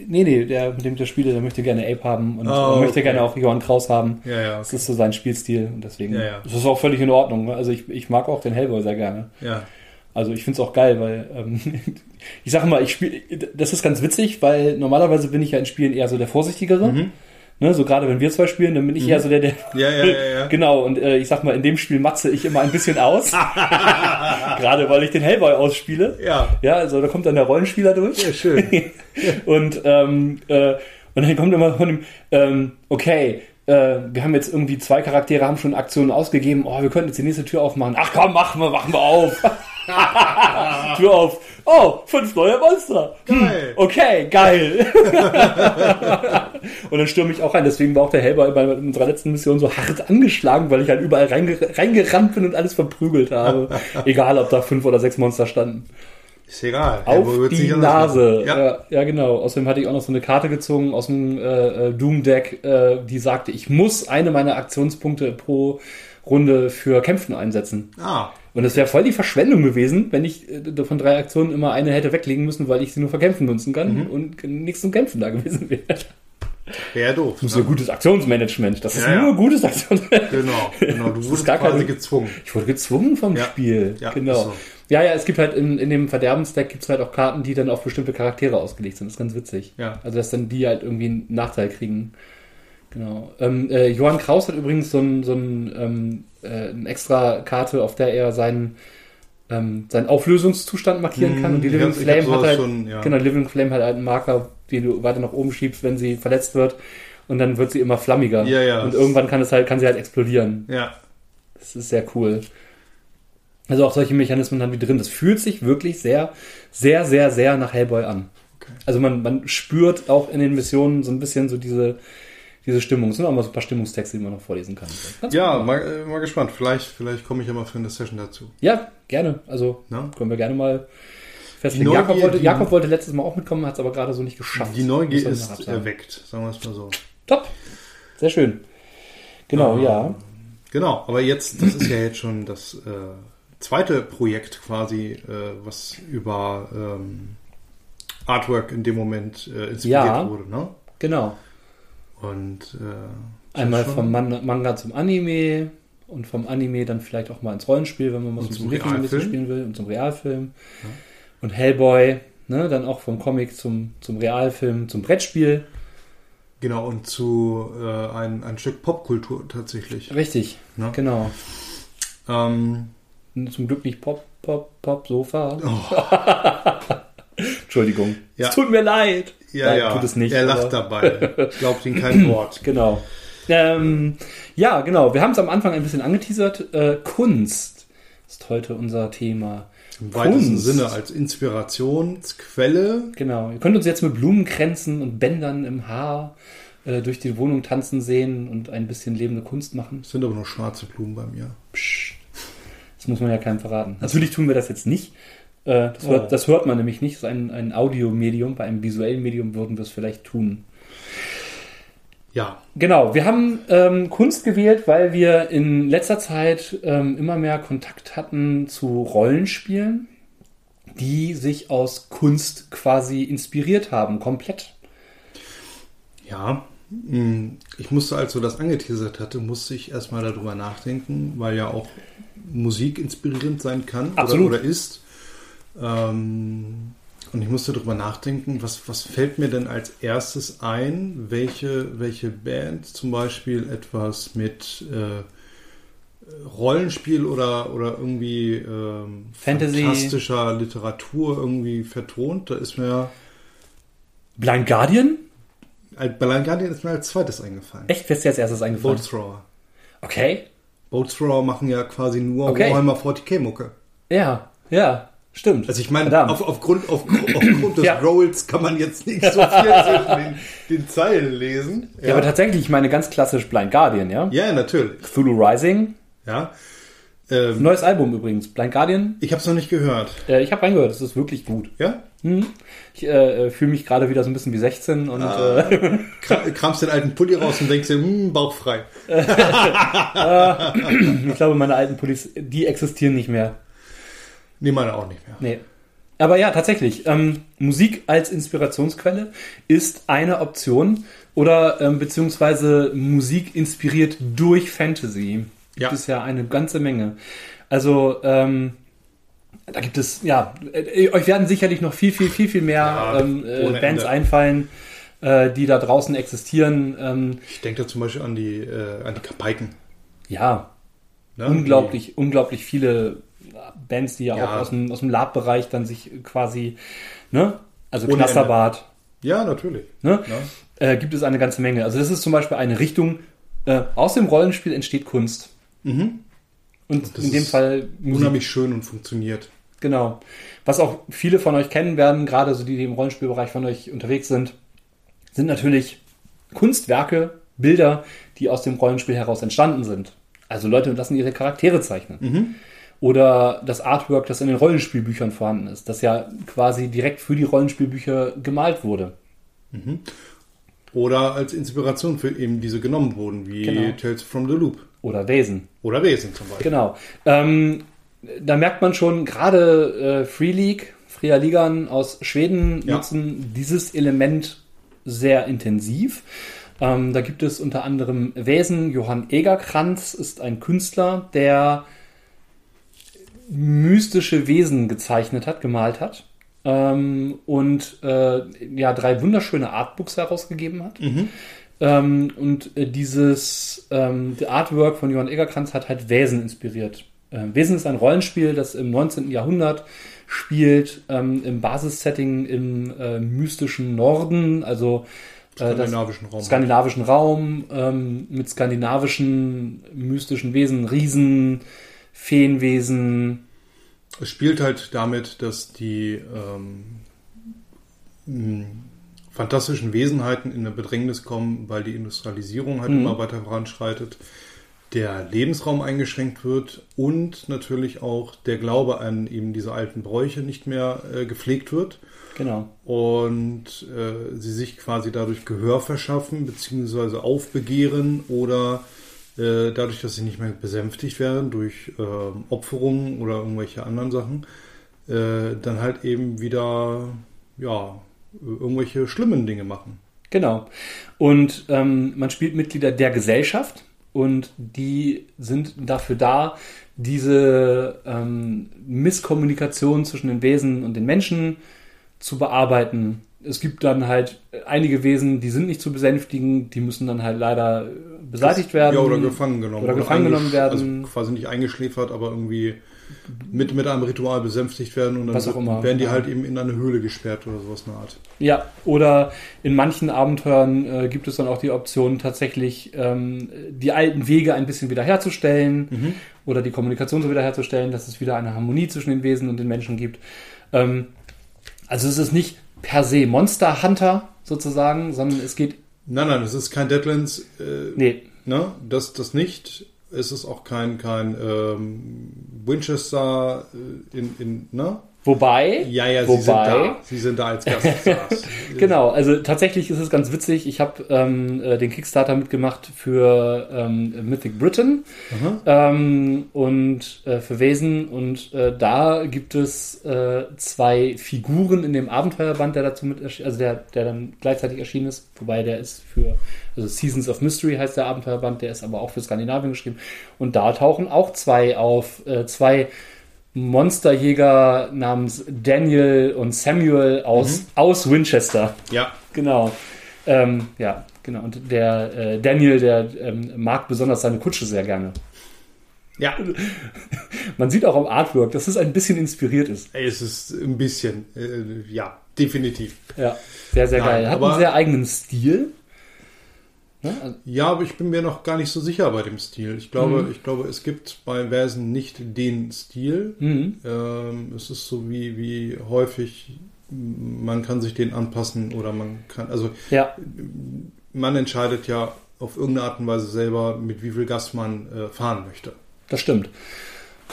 nee, nee, der, mit dem ich das spiele, der möchte gerne Ape haben und oh, möchte gerne auch Johann Kraus haben. Ja, ja. Okay. Das ist so sein Spielstil und deswegen ja, ja. das ist auch völlig in Ordnung. Also ich, ich mag auch den Hellboy sehr gerne. Ja. Also ich finde es auch geil, weil ähm, [LAUGHS] ich sage mal, ich spiele, das ist ganz witzig, weil normalerweise bin ich ja in Spielen eher so der Vorsichtigere. Mhm. Ne, so gerade wenn wir zwei spielen, dann bin ich mhm. eher so der, der. Ja, ja, ja, ja. [LAUGHS] genau, und äh, ich sag mal, in dem Spiel matze ich immer ein bisschen aus. [LAUGHS] gerade weil ich den Hellboy ausspiele. Ja. Ja, also da kommt dann der Rollenspieler durch. Ja, schön. [LAUGHS] und, ähm, äh, und dann kommt immer von dem, ähm, okay, äh, wir haben jetzt irgendwie zwei Charaktere, haben schon Aktionen ausgegeben. Oh, wir könnten jetzt die nächste Tür aufmachen. Ach komm, machen wir, machen wir auf. Tür auf. Oh, fünf neue Monster. Hm, geil. okay, geil. Und dann stürme ich auch ein. Deswegen war auch der Hellboy bei unserer letzten Mission so hart angeschlagen, weil ich halt überall reinge reingerannt bin und alles verprügelt habe. [LAUGHS] Egal, ob da fünf oder sechs Monster standen. Ist egal. Auf die Nase. Ja. Ja. ja, genau. Außerdem hatte ich auch noch so eine Karte gezogen aus dem äh, äh, Doom-Deck, äh, die sagte, ich muss eine meiner Aktionspunkte pro Runde für Kämpfen einsetzen. Ah, Und es wäre voll die Verschwendung gewesen, wenn ich äh, von drei Aktionen immer eine hätte weglegen müssen, weil ich sie nur für Kämpfen nutzen kann Mhm. und nichts zum Kämpfen da gewesen [LAUGHS] wäre. Das wäre doof. ist ja gutes Aktionsmanagement. Das ist Ja, ja. nur gutes Aktionsmanagement. Genau, [LAUGHS] genau. Du wurdest gar quasi keine- gezwungen. Ich wurde gezwungen vom Ja. Spiel. Ja, genau. so. Ja, ja, es gibt halt in, in dem Verderbensdeck gibt es halt auch Karten, die dann auf bestimmte Charaktere ausgelegt sind. Das ist ganz witzig. Ja. Also, dass dann die halt irgendwie einen Nachteil kriegen. Genau. Ähm, äh, Johann Kraus hat übrigens so ein, so ein, ähm, äh, eine extra Karte, auf der er seinen, ähm, seinen Auflösungszustand markieren kann. Und die Living Flame hat halt, schon, ja. genau, Living Flame hat halt einen Marker, den du weiter nach oben schiebst, wenn sie verletzt wird. Und dann wird sie immer flammiger. Ja, ja. Und irgendwann kann es halt, kann sie halt explodieren. Ja, Das ist sehr cool. Also auch solche Mechanismen haben die drin. Das fühlt sich wirklich sehr, sehr, sehr, sehr nach Hellboy an. Okay. Also man, man spürt auch in den Missionen so ein bisschen so diese, diese Stimmung. Es sind auch mal so ein paar Stimmungstexte, die man noch vorlesen kann. Ganz ja mal, äh, mal gespannt. Vielleicht, vielleicht komme ich ja mal für eine Session dazu. ja, gerne. Also Na? können wir gerne mal festlegen. Jakob, wollte, Jakob wollte letztes Mal auch mitkommen, hat es aber gerade so nicht geschafft. Die Neugier ist erweckt, sagen wir es mal so. Top. Sehr schön. Genau, Ähm, ja. Genau, aber jetzt, das ist ja jetzt schon das äh, zweite Projekt quasi, äh, was über ähm, Artwork in dem Moment äh, inspiriert Ja. wurde, ne? Genau. Und äh, Einmal vom Man Manga zum Anime und vom Anime dann vielleicht auch mal ins Rollenspiel, wenn man mal so ein bisschen Realfilm. spielen will und zum Realfilm. Und Hellboy, ne, dann auch vom Comic zum, zum Realfilm, zum Brettspiel. Genau, und zu äh, ein, ein Stück Popkultur tatsächlich. Richtig, Ne? genau. Ähm, Zum Glück nicht Pop, Pop, Pop, Sofa. oh, [LAUGHS] Entschuldigung. Ja. Es tut mir leid. ja, Nein, ja, tut es nicht, er lacht dabei. [LAUGHS] Glaubt ihm kein Wort. Genau. Ähm, ja, genau. Wir haben es am Anfang ein bisschen angeteasert. Äh, Kunst ist heute unser Thema. Im weitesten Kunst. Sinne als Inspirationsquelle. Genau. Ihr könnt uns jetzt mit Blumenkränzen und Bändern im Haar äh, durch die Wohnung tanzen sehen und ein bisschen lebende Kunst machen. Es sind aber nur schwarze Blumen bei mir. Psst. Das muss man ja keinem verraten. Natürlich tun wir das jetzt nicht. Äh, das, Oh. hört, das hört man nämlich nicht. Das ist ein, ein Audiomedium. Bei einem visuellen Medium würden wir es vielleicht tun. Ja, Genau, wir haben ähm, Kunst gewählt, weil wir in letzter Zeit ähm, immer mehr Kontakt hatten zu Rollenspielen, die sich aus Kunst quasi inspiriert haben, komplett. Ja, mh, ich musste, als du das angeteasert hatte, musste ich erstmal darüber nachdenken, weil ja auch Musik inspirierend sein kann Absolut. Oder, oder ist. Ähm, und ich musste darüber nachdenken, was, was fällt mir denn als erstes ein, welche, welche Band zum Beispiel etwas mit äh, Rollenspiel oder, oder irgendwie ähm, Fantasy. fantastischer Literatur irgendwie vertont. Da ist mir Blind Guardian? Als Blind Guardian ist mir als zweites eingefallen. Echt, wer ist dir als erstes eingefallen? Boat Thrower. Okay. Boat Thrower machen ja quasi nur Okay. Warhammer 40k Mucke. Ja, ja, stimmt. Also ich meine, auf, aufgrund, auf, [CLEARS THROAT] aufgrund des Ja. Rolls kann man jetzt nicht so [LAUGHS] viel zwischen den, den Zeilen lesen. ja. aber tatsächlich, ich meine ganz klassisch Blind Guardian, ja? ja, natürlich. Cthulhu Rising. Ja. Ähm, Neues Album übrigens. Blind Guardian. ich habe es noch nicht gehört. Äh, ich habe reingehört, es ist wirklich gut. Ja? Hm. Ich äh, fühle mich gerade wieder so ein bisschen wie 16 und Ah. äh, [LAUGHS] Kra- Kramst den alten Pulli raus und denkst dir, hm, bauchfrei. [LAUGHS] [CLEARS THROAT] ich glaube, meine alten Pullis, die existieren nicht mehr. Nee, meine auch nicht mehr. Nee. Aber ja, tatsächlich, ähm, Musik als Inspirationsquelle ist eine Option oder ähm, beziehungsweise Musik inspiriert durch Fantasy. Ja. Gibt es ja eine ganze Menge. Also, ähm, da gibt es, ja, äh, euch werden sicherlich noch viel, viel, viel, viel mehr Ja, ähm, äh, Bands Ende. einfallen, äh, die da draußen existieren. Ähm, Ich denke da zum Beispiel an die, äh, an die Kapaiken. ja, Ne? unglaublich, unglaublich viele Bands, die ja, Ja. auch aus dem, aus dem Lab-Bereich dann sich quasi, ne? Also Ohne Knasterbad, Die, ja, natürlich. ne? Ja. Äh, gibt es eine ganze Menge. Also das ist zum Beispiel eine Richtung, äh, aus dem Rollenspiel entsteht Kunst. Mhm. Und Das in dem Fall Musik. Unheimlich schön und funktioniert. Genau. Was auch viele von euch kennen werden, gerade so die, die im Rollenspielbereich von euch unterwegs sind, sind natürlich Kunstwerke, Bilder, die aus dem Rollenspiel heraus entstanden sind. Also Leute lassen ihre Charaktere zeichnen. Oder das Artwork, das in den Rollenspielbüchern vorhanden ist, das ja quasi direkt für die Rollenspielbücher gemalt wurde. Oder als Inspiration für eben diese genommen wurden, wie Genau. Tales from the Loop. Oder Wesen. Oder Wesen zum Beispiel. Genau. Ähm, da merkt man schon, gerade äh, Free League, Fria Ligan aus Schweden Ja. nutzen dieses Element sehr intensiv. Ähm, da gibt es unter anderem Wesen. Johann Egerkranz ist ein Künstler, der mystische Wesen gezeichnet hat, gemalt hat. Ähm, und äh, ja, drei wunderschöne Artbooks herausgegeben hat. Ähm, und äh, dieses ähm, Artwork von Johann Egerkranz hat halt Wesen inspiriert. Ähm, Wesen ist ein Rollenspiel, das im 19. Jahrhundert spielt, ähm, im Basissetting im äh, mystischen Norden, also äh, Skandinavischen Raum. skandinavischen Raum ähm, mit skandinavischen mystischen Wesen, Riesen, Feenwesen. Es spielt halt damit, dass die ähm, mh, fantastischen Wesenheiten in eine Bedrängnis kommen, weil die Industrialisierung halt Mhm. immer weiter voranschreitet, der Lebensraum eingeschränkt wird und natürlich auch der Glaube an eben diese alten Bräuche nicht mehr äh, gepflegt wird Genau. und äh, sie sich quasi dadurch Gehör verschaffen beziehungsweise aufbegehren oder äh, dadurch, dass sie nicht mehr besänftigt werden durch ähm, Opferungen oder irgendwelche anderen Sachen, äh, dann halt eben wieder ja irgendwelche schlimmen Dinge machen. Genau. Und ähm, man spielt Mitglieder der Gesellschaft und die sind dafür da, diese ähm, Misskommunikation zwischen den Wesen und den Menschen zu bearbeiten. Es gibt dann halt einige Wesen, die sind nicht zu besänftigen, die müssen dann halt leider beseitigt werden. Ja, oder gefangen genommen. Oder gefangen genommen werden. Also quasi nicht eingeschläfert, aber irgendwie mit, mit einem Ritual besänftigt werden und dann Was auch immer, werden die halt eben in eine Höhle gesperrt oder sowas in der Art. Ja, oder in manchen Abenteuern äh, gibt es dann auch die Option, tatsächlich ähm, die alten Wege ein bisschen wiederherzustellen oder die Kommunikation so wiederherzustellen, dass es wieder eine Harmonie zwischen den Wesen und den Menschen gibt. Ähm, also es ist nicht per se Monster Hunter sozusagen, sondern es geht. Nein, nein, es ist kein Deadlands. Äh, Nee, Ne? Das, das nicht. Es ist auch kein, kein ähm, Winchester äh, in, in, ne? Wobei. Ja, ja, wobei, sie sind da. Sie sind da als Gaststars. [LAUGHS] Genau, also tatsächlich ist es ganz witzig. Ich habe ähm, äh, den Kickstarter mitgemacht für ähm, Mythic Britain ähm, und äh, für Wesen und äh, da gibt es äh, zwei Figuren in dem Abenteuerband, der dazu mit also der, der dann gleichzeitig erschienen ist, wobei der ist für also Seasons of Mystery heißt der Abenteuerband, der ist aber auch für Skandinavien geschrieben und da tauchen auch zwei auf, äh, zwei Monsterjäger namens Daniel und Samuel aus, aus Winchester. ja, Genau. Ähm, ja, genau. Und der äh, Daniel, der ähm, mag besonders seine Kutsche sehr gerne. ja. [LAUGHS] Man sieht auch am Artwork, dass es ein bisschen inspiriert ist. Es ist ein bisschen, äh, ja, definitiv. Ja, sehr, sehr Nein, geil. Hat einen sehr eigenen Stil. Ne? Also, Ja, aber ich bin mir noch gar nicht so sicher bei dem Stil. Ich glaube, ich glaube, es gibt bei Versen nicht den Stil. mhm. Ähm, es ist so wie, wie häufig, man kann sich den anpassen oder man kann, also Ja, man entscheidet ja auf irgendeine Art und Weise selber, mit wie viel Gas man äh, fahren möchte. das stimmt.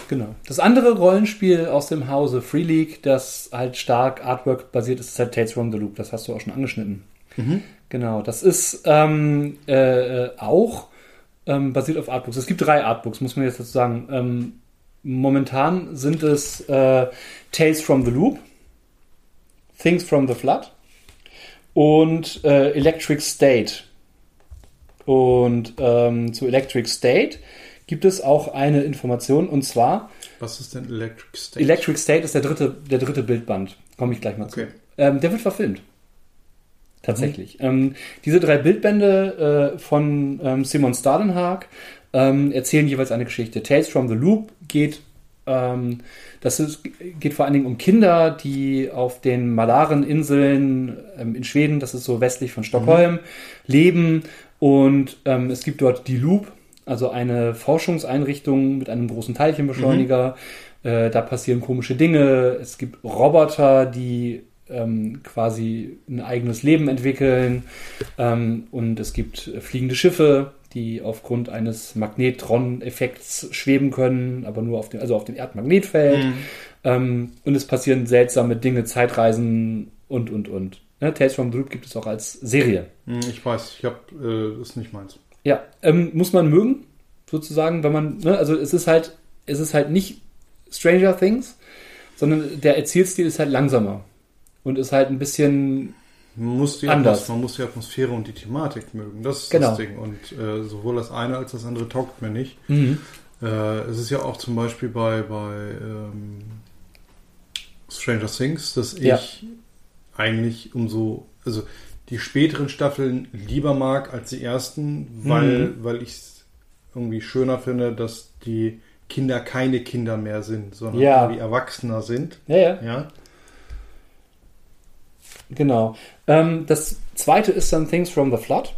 Genau. Das andere Rollenspiel aus dem Hause Free League, das halt stark Artwork basiert ist, ist halt Tales from the Loop. Das hast du auch schon angeschnitten. Genau. Das ist ähm, äh, äh, auch ähm, basiert auf Artbooks. Es gibt drei Artbooks, muss man jetzt dazu sagen. Ähm, momentan sind es äh, Tales from the Loop, Things from the Flood und äh, Electric State. Und ähm, zu Electric State gibt es auch eine Information und zwar Was ist denn Electric State? Electric State ist der dritte, der dritte Bildband. Komme ich gleich mal zu. Okay. Ähm, der wird verfilmt. Tatsächlich. Ähm, diese drei Bildbände äh, von ähm, Simon Stalenhag ähm, erzählen jeweils eine Geschichte. Tales from the Loop geht, ähm, das ist, geht vor allen Dingen um Kinder, die auf den Malareninseln ähm, in Schweden, das ist so westlich von Stockholm, leben. Und ähm, es gibt dort die Loop, also eine Forschungseinrichtung mit einem großen Teilchenbeschleuniger. Äh, da passieren komische Dinge. Es gibt Roboter, die ähm, quasi ein eigenes Leben entwickeln. Ähm, und es gibt fliegende Schiffe, die aufgrund eines Magnetron-Effekts schweben können, aber nur auf dem, also auf dem Erdmagnetfeld. Mhm. Ähm, und es passieren seltsame Dinge, Zeitreisen und, und, und. Ne? Tales from the Loop gibt es auch als Serie. Hm, Ich weiß, ich habe, äh, ist nicht meins. Ja, ähm, muss man mögen, sozusagen, wenn man, ne, also es ist halt, es ist halt nicht Stranger Things, sondern der Erzählstil ist halt langsamer und ist halt ein bisschen, Man muss, die Anders. Man muss die Atmosphäre und die Thematik mögen. Das ist Genau. das Ding. Und äh, sowohl das eine als das andere taugt mir nicht. Äh, es ist ja auch zum Beispiel bei, bei ähm, Stranger Things, dass ich Ja. eigentlich umso, also die späteren Staffeln lieber mag als die ersten, weil, Mhm. weil ich es irgendwie schöner finde, dass die Kinder keine Kinder mehr sind, sondern Ja. irgendwie Erwachsener sind. ja, ja, Ja. Genau. Ähm, das zweite ist dann Things from the Flood.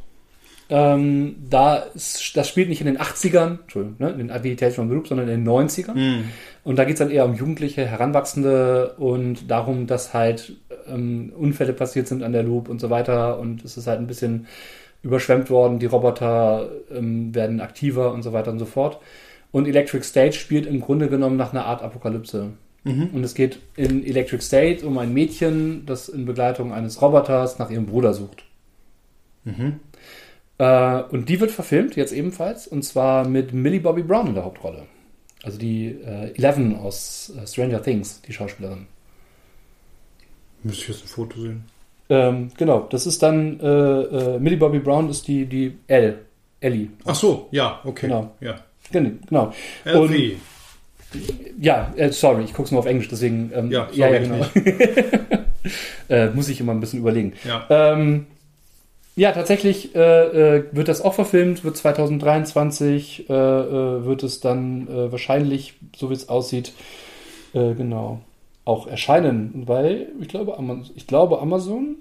Ähm, da ist, das spielt nicht in den 80ern, Entschuldigung, ne, in den the Loop, sondern in den 90ern. Mhm. Und da geht es dann eher um Jugendliche, Heranwachsende und darum, dass halt ähm, Unfälle passiert sind an der Loop und so weiter. Und es ist halt ein bisschen überschwemmt worden. Die Roboter ähm, werden aktiver und so weiter und so fort. Und Electric State spielt im Grunde genommen nach einer Art Apokalypse. Mhm. Und es geht in Electric State um ein Mädchen, das in Begleitung eines Roboters nach ihrem Bruder sucht. Mhm. Äh, und die wird verfilmt, jetzt ebenfalls, und zwar mit Millie Bobby Brown in der Hauptrolle. Also die äh, Eleven aus äh, Stranger Things, die Schauspielerin. Müsste ich jetzt ein Foto sehen. Ähm, genau, das ist dann äh, äh, Millie Bobby Brown ist die, die Elle, Ellie. Ach so, ja, okay. Genau. Ja. Gen- Genau. LV. Ja, äh, sorry, ich gucke es nur auf Englisch, deswegen. Ähm, Ja, ja, ja, sorry, genau. [LAUGHS] äh, muss ich immer ein bisschen überlegen. Ja. Ähm, ja, tatsächlich äh, äh, wird das auch verfilmt, wird 2023, äh, äh, wird es dann wahrscheinlich, so wie es aussieht, genau, auch erscheinen, weil ich glaube, Amazon, ich glaube, Amazon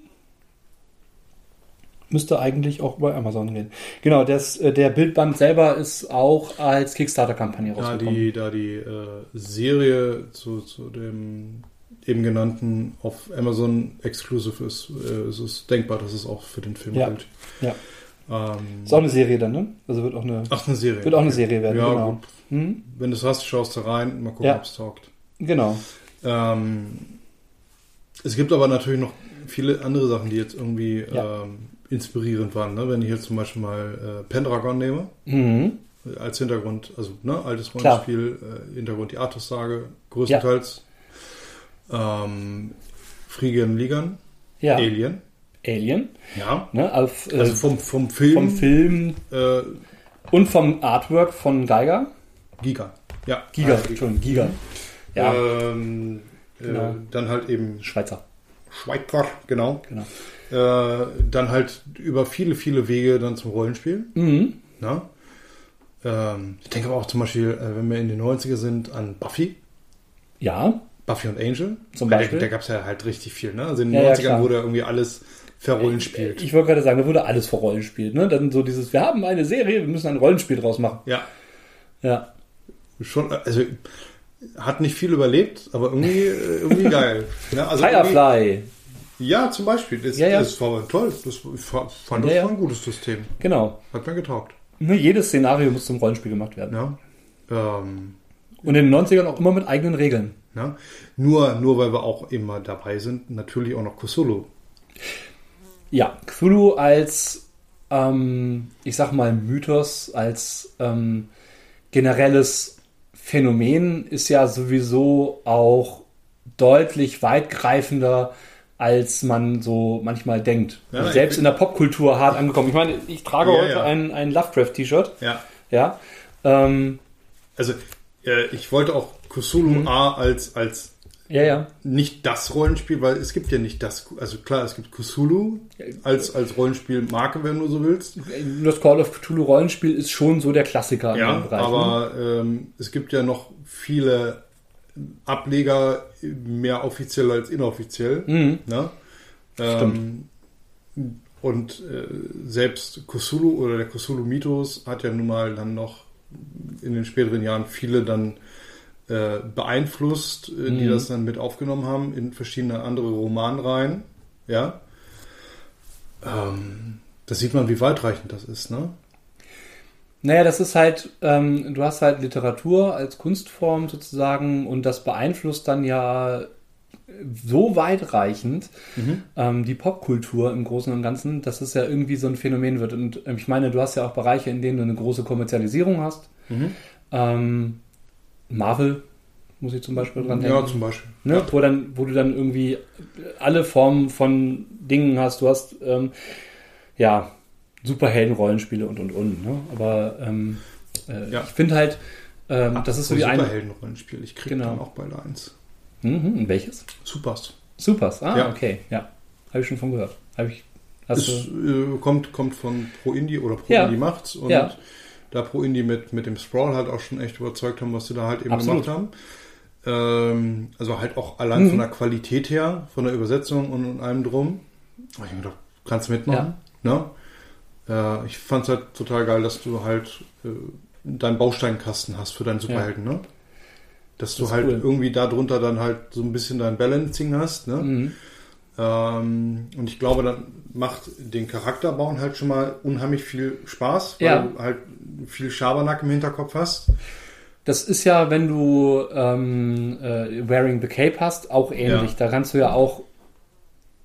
müsste eigentlich auch bei Amazon gehen. Genau, das, äh, der Bildband selber ist auch als Kickstarter-Kampagne rausgekommen. die, da die äh, Serie zu, zu dem eben genannten auf Amazon exclusive ist, äh, ist es denkbar, dass es auch für den Film Ja. gilt. Ja. Ähm, Ist auch eine Serie dann, ne? Also wird auch eine, ach, eine Serie. wird auch eine Okay. Serie werden, Ja, genau. gut. Hm? Wenn du es hast, schaust du rein, mal gucken, Ja. ob es taugt. Genau. Ähm, es gibt aber natürlich noch viele andere Sachen, die jetzt irgendwie Ja. ähm, inspirierend waren. Ne? Wenn ich jetzt zum Beispiel mal äh, Pendragon nehme, Mhm. als Hintergrund, also ne, altes. Rollenspiel, äh, Hintergrund die Artus-Sage, größtenteils. Ähm, Frigian Ligan, Ja. Alien, Alien. ja. Ne? Auf, äh, Also vom, vom Film, vom Film Äh, und vom Artwork von Geiger. Giga. Ja, Giga, Ah, Entschuldigung, Giga. Ja, Ähm, Genau. äh, dann halt eben Schweizer. Schweizer, genau. Genau. Äh, dann halt über viele, viele Wege dann zum Rollenspiel. Mhm. Ne? Ähm, ich denke aber auch zum Beispiel, äh, wenn wir in den 90er sind, an Buffy. Ja, Buffy und Angel. Zum Beispiel. Da, da gab es ja halt richtig viel. Ne? Also in den Ja, ja, 90ern klar. wurde irgendwie alles verrollenspielt. ich wollte gerade sagen, da wurde alles vor Rollenspiel. Ne? Dann so dieses, wir haben eine Serie, wir müssen ein Rollenspiel draus machen. ja, Ja, schon, also hat nicht viel überlebt, aber irgendwie, äh, irgendwie [LAUGHS] geil. Ne? Also Firefly. Ja, zum Beispiel. Das, Ja, ja. das war toll. Das, fand das Ja, war ein gutes System. Genau. Hat mir getaugt. Ne, jedes Szenario muss zum Rollenspiel gemacht werden. Ja. Ähm, Und in den 90ern auch immer mit eigenen Regeln. ja. Nur, nur weil wir auch immer dabei sind, natürlich auch noch Cthulhu. Ja, Cthulhu als, ähm, ich sag mal, Mythos, als ähm, generelles Phänomen ist ja sowieso auch deutlich weitgreifender, als man so manchmal denkt. Ja, Selbst in der Popkultur hart angekommen. Ich meine, ich trage Ja, heute ja. ein, ein Lovecraft-T-Shirt. Ja. Ja. Ähm, Also, äh, ich wollte auch Cthulhu A als, als ja, ja. nicht das Rollenspiel, weil es gibt ja nicht das, also klar, es gibt Cthulhu als, als Rollenspielmarke, wenn du so willst. Das Call of Cthulhu Rollenspiel ist schon so der Klassiker Ja, Bereich. ne? aber ähm, es gibt ja noch viele Ableger, mehr offiziell als inoffiziell. Mhm. Ne? Ähm, und äh, selbst Cthulhu oder der Cthulhu-Mythos hat ja nun mal dann noch in den späteren Jahren viele dann äh, beeinflusst, äh, die Mhm. das dann mit aufgenommen haben in verschiedene andere Romanreihen. Ja. Ähm, da sieht man, wie weitreichend das ist, ne? Naja, das ist halt, ähm, du hast halt Literatur als Kunstform sozusagen und das beeinflusst dann ja so weitreichend ähm, die Popkultur im Großen und Ganzen, dass es ja irgendwie so ein Phänomen wird. Und ähm, ich meine, du hast ja auch Bereiche, in denen du eine große Kommerzialisierung hast. Ähm, Marvel muss ich zum Beispiel dran denken. Ja, zum Beispiel. Ne? Wo, dann, wo du dann irgendwie alle Formen von Dingen hast. Du hast ähm, ja Superhelden-Rollenspiele und und und. Ne? Aber ähm, äh, Ja. ich finde halt, ähm, das ist so die eine. Superhelden-Rollenspiel. Ich krieg Genau. dann auch beide eins. Mhm, welches? Supers. Supers. Ah, Ja. okay, ja. Habe ich schon von gehört. Habe ich. Hast Es du, äh, kommt, kommt von Pro Indie oder Pro Ja. Indie macht's und Ja. da Pro Indie mit, mit dem Sprawl halt auch schon echt überzeugt haben, was sie da halt eben Absolut. gemacht haben. Ähm, also halt auch allein Mhm. von der Qualität her, von der Übersetzung und, und allem drum. Ich mir gedacht, kannst mitmachen. Ne? Äh, ich fand's halt total geil, dass du halt äh, deinen Bausteinkasten hast für deinen Superhelden, ne? Dass du Das ist halt cool. irgendwie darunter dann halt so ein bisschen dein Balancing hast, ne? Mhm. Ähm, und ich glaube, dann macht den Charakterbauen halt schon mal unheimlich viel Spaß, weil Ja. du halt viel Schabernack im Hinterkopf hast. Das ist ja, wenn du ähm, äh, Wearing the Cape hast, auch ähnlich. Ja. Da kannst du ja auch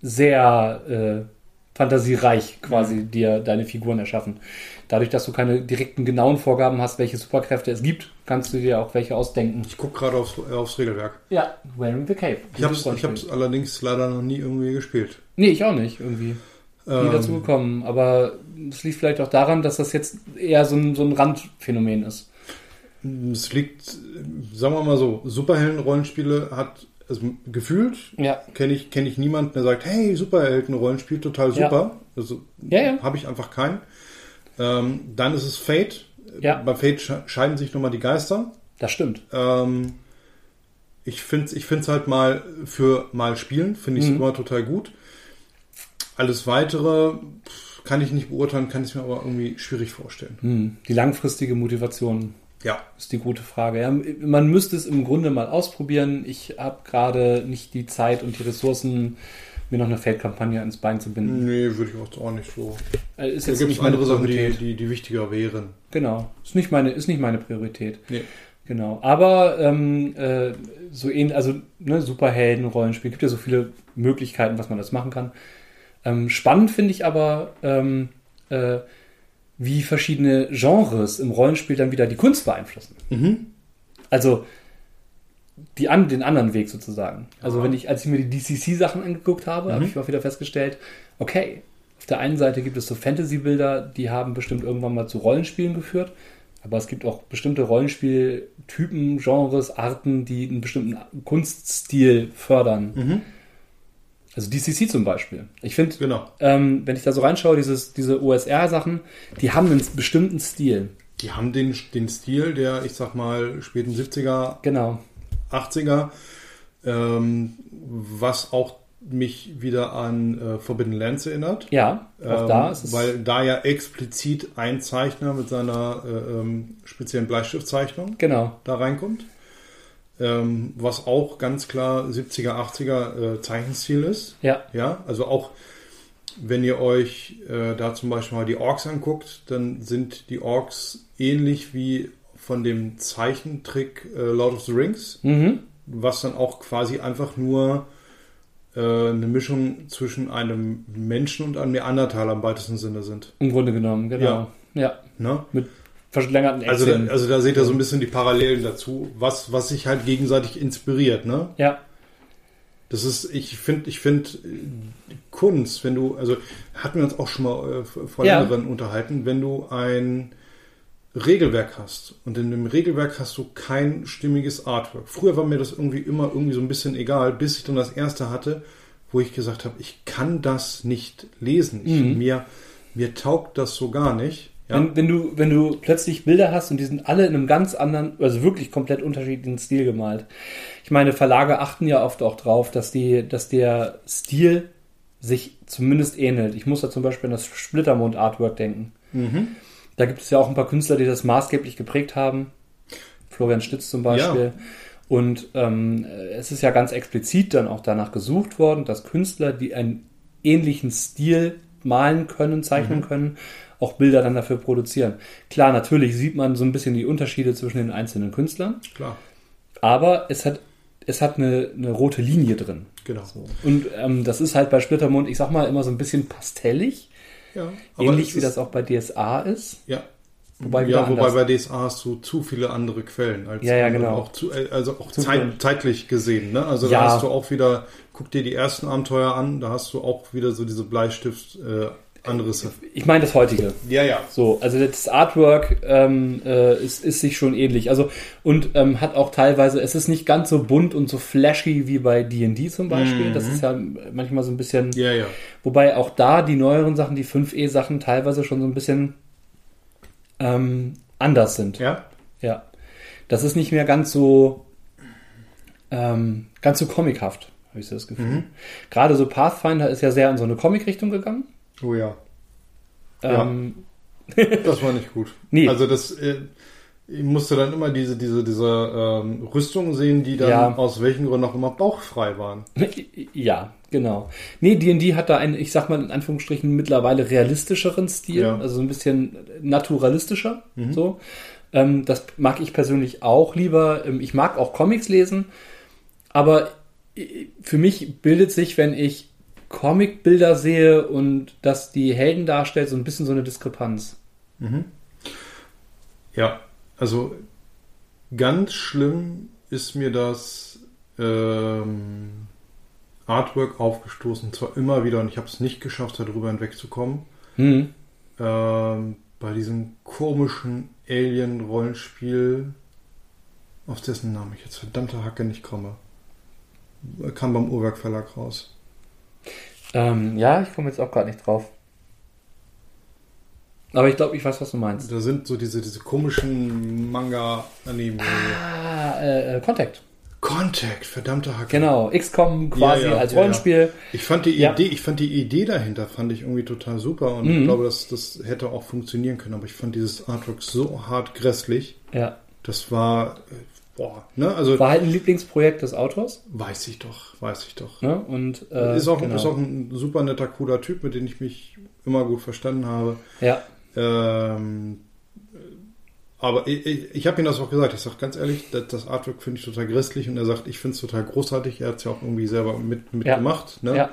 sehr äh, fantasiereich quasi dir deine Figuren erschaffen. Dadurch, dass du keine direkten, genauen Vorgaben hast, welche Superkräfte es gibt, kannst du dir auch welche ausdenken. Ich gucke gerade aufs, äh, aufs Regelwerk. Ja, Wearing the Cape. Ich habe es allerdings leider noch nie irgendwie gespielt. Nee, ich auch nicht, irgendwie. Nie Ähm, dazu gekommen. Aber es liegt vielleicht auch daran, dass das jetzt eher so ein, so ein Randphänomen ist. Es liegt, sagen wir mal so, Superhelden-Rollenspiele hat, also gefühlt Ja. kenne ich, kenn ich niemanden, der sagt, hey, Superhelden-Rollenspiel, total Ja. super. Also Ja, ja. habe ich einfach keinen. Ähm, dann ist es Fate. Ja. Bei Fate sche- scheiden sich nochmal die Geister. Das stimmt. Ähm, ich finde es ich find's halt mal für mal spielen, finde ich es Mhm. immer total gut. Alles weitere kann ich nicht beurteilen, kann ich mir aber irgendwie schwierig vorstellen. Hm. Die langfristige Motivation Ja. ist die gute Frage. Ja, man müsste es im Grunde mal ausprobieren. Ich habe gerade nicht die Zeit und die Ressourcen, mir noch eine Feldkampagne ins Bein zu binden. Nee, würde ich auch, auch nicht so. Äh, Ist Da jetzt gibt nicht meine andere Sachen, die, die, die wichtiger wären. Genau. Ist nicht meine, ist nicht meine Priorität. Nee. Genau. Aber ähm, äh, so ähnlich, also ne, Superhelden, Rollenspiel, gibt ja so viele Möglichkeiten, was man das machen kann. Ähm, spannend finde ich aber, ähm, äh, wie verschiedene Genres im Rollenspiel dann wieder die Kunst beeinflussen. Mhm. Also die an, den anderen Weg sozusagen. Also Ja. wenn ich, als ich mir die DCC-Sachen angeguckt habe, habe Mhm. ich auch wieder festgestellt, okay, auf der einen Seite gibt es so Fantasy-Bilder, die haben bestimmt irgendwann mal zu Rollenspielen geführt, aber es gibt auch bestimmte Rollenspieltypen, Genres, Arten, die einen bestimmten Kunststil fördern. Mhm. Also DCC zum Beispiel. Ich finde, Genau. ähm, wenn ich da so reinschaue, dieses, diese OSR-Sachen, die haben einen bestimmten Stil. Die haben den, den Stil der, ich sag mal, späten 70er, Genau. 80er, ähm, was auch mich wieder an äh, Forbidden Lands erinnert. Ja, auch Ähm, da ist es. Weil da ja explizit ein Zeichner mit seiner äh, ähm, speziellen Bleistiftzeichnung genau. da reinkommt. Ähm, was auch ganz klar 70er, 80er äh, Zeichenstil ist. Ja. Ja, also auch wenn ihr euch äh, da zum Beispiel mal die Orks anguckt, dann sind die Orks ähnlich wie von dem Zeichentrick äh, Lord of the Rings, Mhm. was dann auch quasi einfach nur äh, eine Mischung zwischen einem Menschen und einem Neandertaler im weitesten Sinne sind. Im Grunde genommen, genau. Ja. Ne? Mit verlängerten Also, da, also da seht ihr so ein bisschen die Parallelen dazu, was, was sich halt gegenseitig inspiriert. Ne? ja. Das ist, ich finde, ich finde Kunst, wenn du, also hatten wir uns auch schon mal äh, vor Ja. längeren unterhalten, wenn du ein Regelwerk hast und in dem Regelwerk hast du kein stimmiges Artwork. Früher war mir das irgendwie immer irgendwie so ein bisschen egal, bis ich dann das erste hatte, wo ich gesagt habe, ich kann das nicht lesen. Ich, Mhm. mir, mir taugt das so gar nicht. Ja? Wenn, wenn, du, wenn du plötzlich Bilder hast und die sind alle in einem ganz anderen, also wirklich komplett unterschiedlichen Stil gemalt. Ich meine, Verlage achten ja oft auch drauf, dass, die, dass der Stil sich zumindest ähnelt. Ich muss da zum Beispiel an das Splittermond-Artwork denken. Mhm. Da gibt es ja auch ein paar Künstler, die das maßgeblich geprägt haben. Florian Stitz zum Beispiel. Und ähm, es ist ja ganz explizit dann auch danach gesucht worden, dass Künstler, die einen ähnlichen Stil malen können, zeichnen können, auch Bilder dann dafür produzieren. Klar, natürlich sieht man so ein bisschen die Unterschiede zwischen den einzelnen Künstlern, Klar, aber es hat, es hat eine, eine rote Linie drin. genau. Und ähm, das ist halt bei Splittermond, ich sag mal, immer so ein bisschen pastellig, Ja, ähnlich wie ist- das auch bei DSA ist. Ja. Wobei ja, wobei bei DSA hast du zu viele andere Quellen als Ja, ja, genau. auch zu, äh, also auch zeit, zeitlich gesehen. Ne? Also Ja. da hast du auch wieder, guck dir die ersten Abenteuer an, da hast du auch wieder so diese Bleistift äh, Anrisse. Ich meine das heutige. Ja, ja. So, also das Artwork ähm, äh, ist, ist sich schon ähnlich. Also und ähm, hat auch teilweise, es ist nicht ganz so bunt und so flashy wie bei D&D zum Beispiel. Das ist ja manchmal so ein bisschen, Ja, ja. wobei auch da die neueren Sachen, die 5e-Sachen teilweise schon so ein bisschen ähm, anders sind. Ja? Ja. Das ist nicht mehr ganz so ähm, ganz so comichaft, habe ich so das Gefühl. Gerade so Pathfinder ist ja sehr in so eine Comic-Richtung gegangen. Oh ja. Ja. Ähm, [LAUGHS] Das war nicht gut. Nee. Also das, äh, ich musste dann immer diese, diese, diese ähm, Rüstungen sehen, die dann Ja. aus welchen Gründen auch immer bauchfrei waren. [LAUGHS] Ja, genau. Nee, D&D hat da einen, ich sag mal in Anführungsstrichen, mittlerweile realistischeren Stil, Ja. also so ein bisschen naturalistischer, so. Ähm, das mag ich persönlich auch lieber. Ähm, ich mag auch Comics lesen, aber äh, für mich bildet sich, wenn ich Comicbilder sehe und dass die Helden darstellt, so ein bisschen so eine Diskrepanz. Ja, also ganz schlimm ist mir das ähm, Artwork aufgestoßen, zwar immer wieder, und ich habe es nicht geschafft, darüber hinwegzukommen, Hm. ähm, bei diesem komischen Alien-Rollenspiel, auf dessen Namen ich jetzt verdammte Hacke nicht komme. Kam beim Uhrwerk Verlag raus. Ähm, ja, ich komme jetzt auch gerade nicht drauf. Aber ich glaube, ich weiß, was du meinst. Da sind so diese, diese komischen Manga-Anime. Ah, äh, äh, Contact. Contact, verdammte Hacke. Genau, XCOM quasi Ja, ja, als ja, ja. Rollenspiel. Ich fand die. Idee, ich fand die Idee dahinter fand ich irgendwie total super und Mhm. ich glaube, dass das hätte auch funktionieren können, aber ich fand dieses Artwork so hart grässlich. Ja. Das war boah, ne? Also War halt ein Lieblingsprojekt des Autors. weiß ich doch, weiß ich doch. Ne? Und, äh, ist, auch, genau. ist auch ein super netter, cooler Typ, mit dem ich mich immer gut verstanden habe. Ja, Ähm, aber ich, ich, ich habe ihm das auch gesagt. Ich sage ganz ehrlich, das, das Artwork finde ich total grässlich und er sagt, ich finde es total großartig. Er hat es ja auch irgendwie selber mit, mitgemacht. Ne? ja,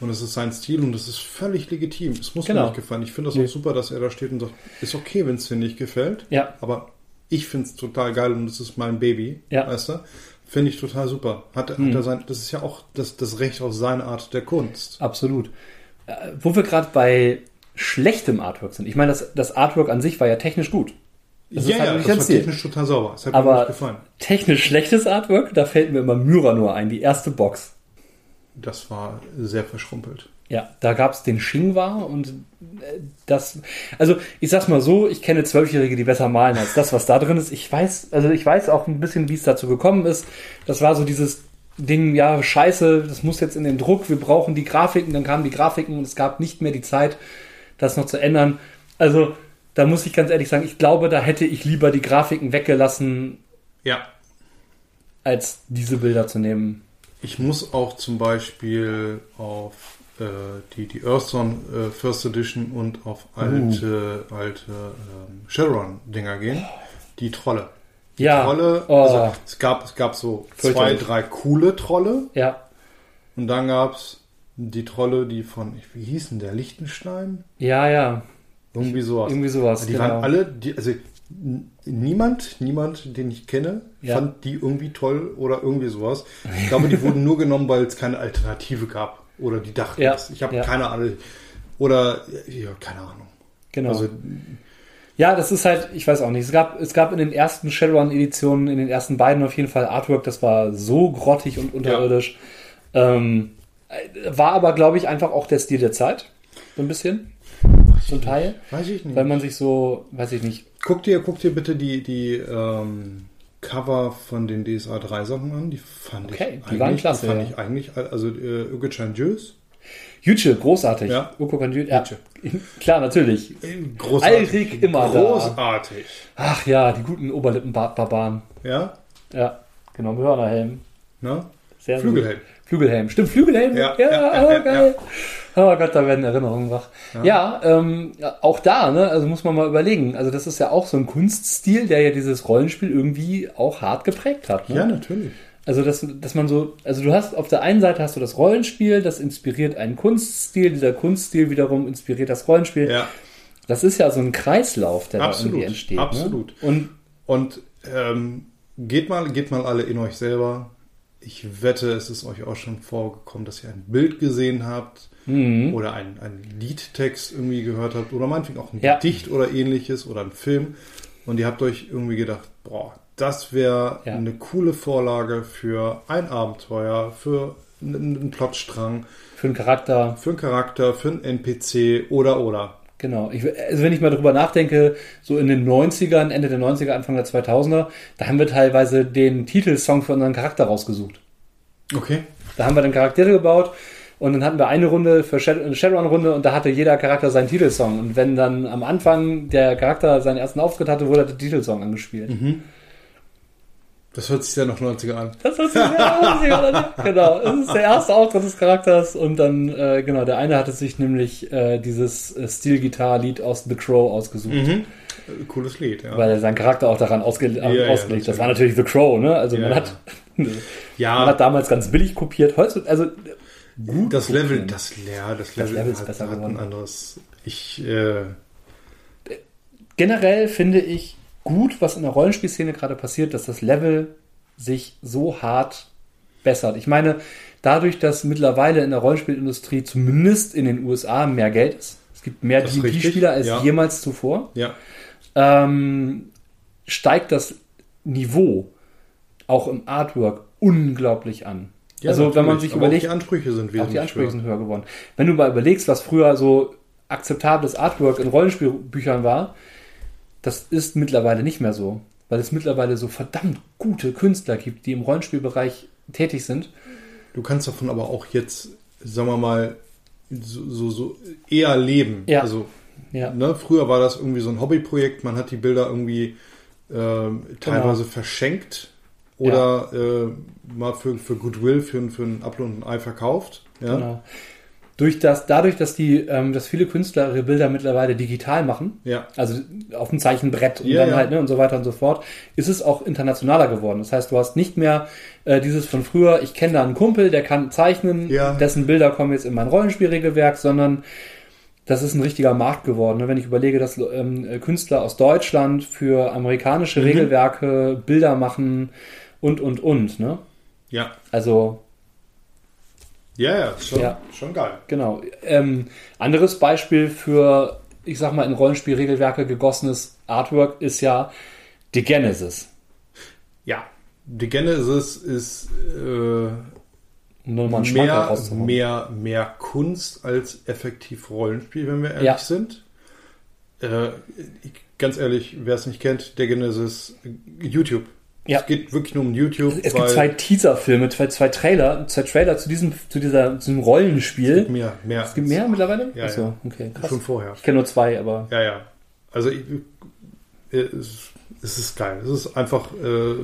Und es ist sein Stil und das ist völlig legitim. Es muss Genau. mir nicht gefallen. Ich finde das Nee. auch super, dass er da steht und sagt, ist okay, wenn es dir nicht gefällt, ja, aber ich finde es total geil und es ist mein Baby. Ja. Weißt du? Finde ich total super. Hat, Mhm. hat er sein, das ist ja auch das, das Recht auf seine Art der Kunst. absolut. Äh, wo wir gerade bei schlechtem Artwork sind. Ich meine, das, das Artwork an sich war ja technisch gut. Das ist ja, halt ja, nicht das war Stil. technisch total sauber. Es hat mir Aber nicht gefallen. technisch schlechtes Artwork, da fällt mir immer Myranor ein, die erste Box. Das war sehr verschrumpelt. Ja, da gab es den Shingwa und äh, das, also ich sag's mal so, ich kenne Zwölfjährige, die besser malen als das, was da drin ist. Ich weiß, also ich weiß auch ein bisschen, wie es dazu gekommen ist. Das war so dieses Ding, ja, scheiße, das muss jetzt in den Druck, wir brauchen die Grafiken, dann kamen die Grafiken und es gab nicht mehr die Zeit, das noch zu ändern. Also, da muss ich ganz ehrlich sagen, ich glaube, da hätte ich lieber die Grafiken weggelassen, Ja. als diese Bilder zu nehmen. Ich muss auch zum Beispiel auf äh, die, die Earthstone äh, First Edition und auf alte, alte ähm, Shadowrun-Dinger gehen. Die Trolle. Die Ja. Trolle, Oh. also es gab, es gab so zwei, drei coole Trolle Ja, und dann gab es die Trolle, die von, wie hießen der, Lichtenstein? ja, ja, Irgendwie sowas. irgendwie sowas. die genau. waren alle, die, also niemand, niemand, den ich kenne, Ja. fand die irgendwie toll oder irgendwie sowas. Ich glaube, die wurden nur genommen, weil es keine Alternative gab. Oder die dachten Ja. Ich habe ja. keine Ahnung. Oder, ja, keine Ahnung. Genau. Also, Ja, das ist halt, ich weiß auch nicht. Es gab, es gab in den ersten Shadowrun-Editionen, in den ersten beiden auf jeden Fall Artwork, das war so grottig und unterirdisch. Ähm, äh, war aber, glaube ich, einfach auch der Stil der Zeit. So ein bisschen. Zum Teil. weiß ich nicht. Weil man sich so, weiß ich nicht. Guck dir, guck dir bitte die, die ähm, Cover von den DSA 3 Sachen an. Die fand Okay, ich die waren klasse, Die fand ja. ich eigentlich, also äh, Jös. Jütsche, großartig. Ja. Uko Kanjü- ja. [LAUGHS] Klar, natürlich. Großartig. Alrik immer da. Großartig. Ach ja, die guten Oberlippenbart-Barbaren. Ja, Ja. Genau, mit Hörnerhelm. Ne? Sehr Flügelhelm. Gut. Flügelhelm. Stimmt, Flügelhelm. Ja, ja, ja, oh, ja, geil. Oh Gott, da werden Erinnerungen wach. Ja, ähm, ja, auch da, ne, also muss man mal überlegen. Also das ist ja auch so ein Kunststil, der ja dieses Rollenspiel irgendwie auch hart geprägt hat. Ne? Ja, natürlich. Also, dass, dass man so, also du hast auf der einen Seite hast du das Rollenspiel, das inspiriert einen Kunststil, dieser Kunststil wiederum inspiriert das Rollenspiel. Ja, Das ist ja so ein Kreislauf, der da Absolut, irgendwie entsteht. absolut. Ne? Und und ähm, geht, mal, geht mal alle in euch selber. Ich wette, es ist euch auch schon vorgekommen, dass ihr ein Bild gesehen habt Mhm. oder einen, einen Liedtext irgendwie gehört habt oder meinetwegen auch ein Ja. Gedicht oder ähnliches oder ein Film und ihr habt euch irgendwie gedacht, boah, das wäre Ja. eine coole Vorlage für ein Abenteuer, für einen, einen Plotstrang, für einen Charakter, für einen Charakter, für einen NPC oder oder. Genau. Ich, also wenn ich mal drüber nachdenke, so in den 90ern, Ende der 90er, Anfang der 2000er, da haben wir teilweise den Titelsong für unseren Charakter rausgesucht. Okay. Da haben wir dann Charaktere gebaut und dann hatten wir eine Runde für eine Shadowrun-Runde und da hatte jeder Charakter seinen Titelsong. Und wenn dann am Anfang der Charakter seinen ersten Auftritt hatte, wurde der Titelsong angespielt. Das hört sich sehr nach 90er an. Das ist ja, genau. Das ist der erste Auftritt des Charakters und dann, äh, genau, der eine hatte sich nämlich äh, dieses äh, Steel-Gitarre-Lied aus The Crow ausgesucht, Äh, Cooles Lied, ja. weil er sein Charakter auch daran ausge Ja, ja, ausgelegt. das natürlich. war natürlich The Crow, ne? Also man Ja, hat, [LAUGHS] man ja, hat damals ganz billig kopiert. Heute, also das Level, das, ja, das Level, Level ist hat, besser hat ein geworden. anderes. Ich, äh, generell finde ich gut, was in der Rollenspielszene gerade passiert, dass das Level sich so hart bessert. Ich meine, dadurch, dass mittlerweile in der Rollenspielindustrie zumindest in den USA mehr Geld ist, es gibt mehr D&D-Spieler als ja. jemals zuvor, ja, ähm, steigt das Niveau auch im Artwork unglaublich an. ja also wenn man sich überlegt, Auch die Ansprüche sind auch wesentlich die Ansprüche höher. sind höher geworden. Wenn du mal überlegst, was früher so akzeptables Artwork in Rollenspielbüchern war, das ist mittlerweile nicht mehr so. Weil es mittlerweile so verdammt gute Künstler gibt, die im Rollenspielbereich tätig sind. Du kannst davon aber auch jetzt, sagen wir mal, so, so, so eher leben. Ja. Also, Ja, ne, früher war das irgendwie so ein Hobbyprojekt, man hat die Bilder irgendwie ähm, teilweise verschenkt oder äh, mal für, für Goodwill, für, für ein Apfel und ein Ei verkauft. Ja? genau. Durch das, dadurch, dass die, ähm, dass viele Künstler ihre Bilder mittlerweile digital machen, ja. also auf dem Zeichenbrett und Ja, dann ja. halt ne, und so weiter und so fort, ist es auch internationaler geworden. Das heißt, du hast nicht mehr äh, dieses von früher, ich kenne da einen Kumpel, der kann zeichnen, dessen Bilder kommen jetzt in mein Rollenspielregelwerk, sondern das ist ein richtiger Markt geworden. ne? Wenn ich überlege, dass ähm, äh, Künstler aus Deutschland für amerikanische Mhm. Regelwerke Bilder machen und, und, und. Ne? Ja. Also Ja, ja, schon, Ja. schon geil. Genau. Ähm, anderes Beispiel für, ich sag mal, in Rollenspielregelwerke gegossenes Artwork ist ja The Genesis. Ja. Die Genesis ist äh, mehr, mehr, mehr Kunst als effektiv Rollenspiel, wenn wir ehrlich Ja. sind. Äh, ich, ganz ehrlich, wer es nicht kennt, der Genesis YouTube. Ja. Es geht wirklich nur um YouTube. Es gibt zwei Teaserfilme, zwei, zwei Trailer, zwei Trailer zu diesem, zu dieser, zu diesem Rollenspiel. mehr, mehr. Es gibt mehr mittlerweile? Ja, Achso, ja. okay, krass. Schon vorher. Ich kenne nur zwei, aber Ja, ja. Also ich, es, es ist geil. Es ist einfach äh,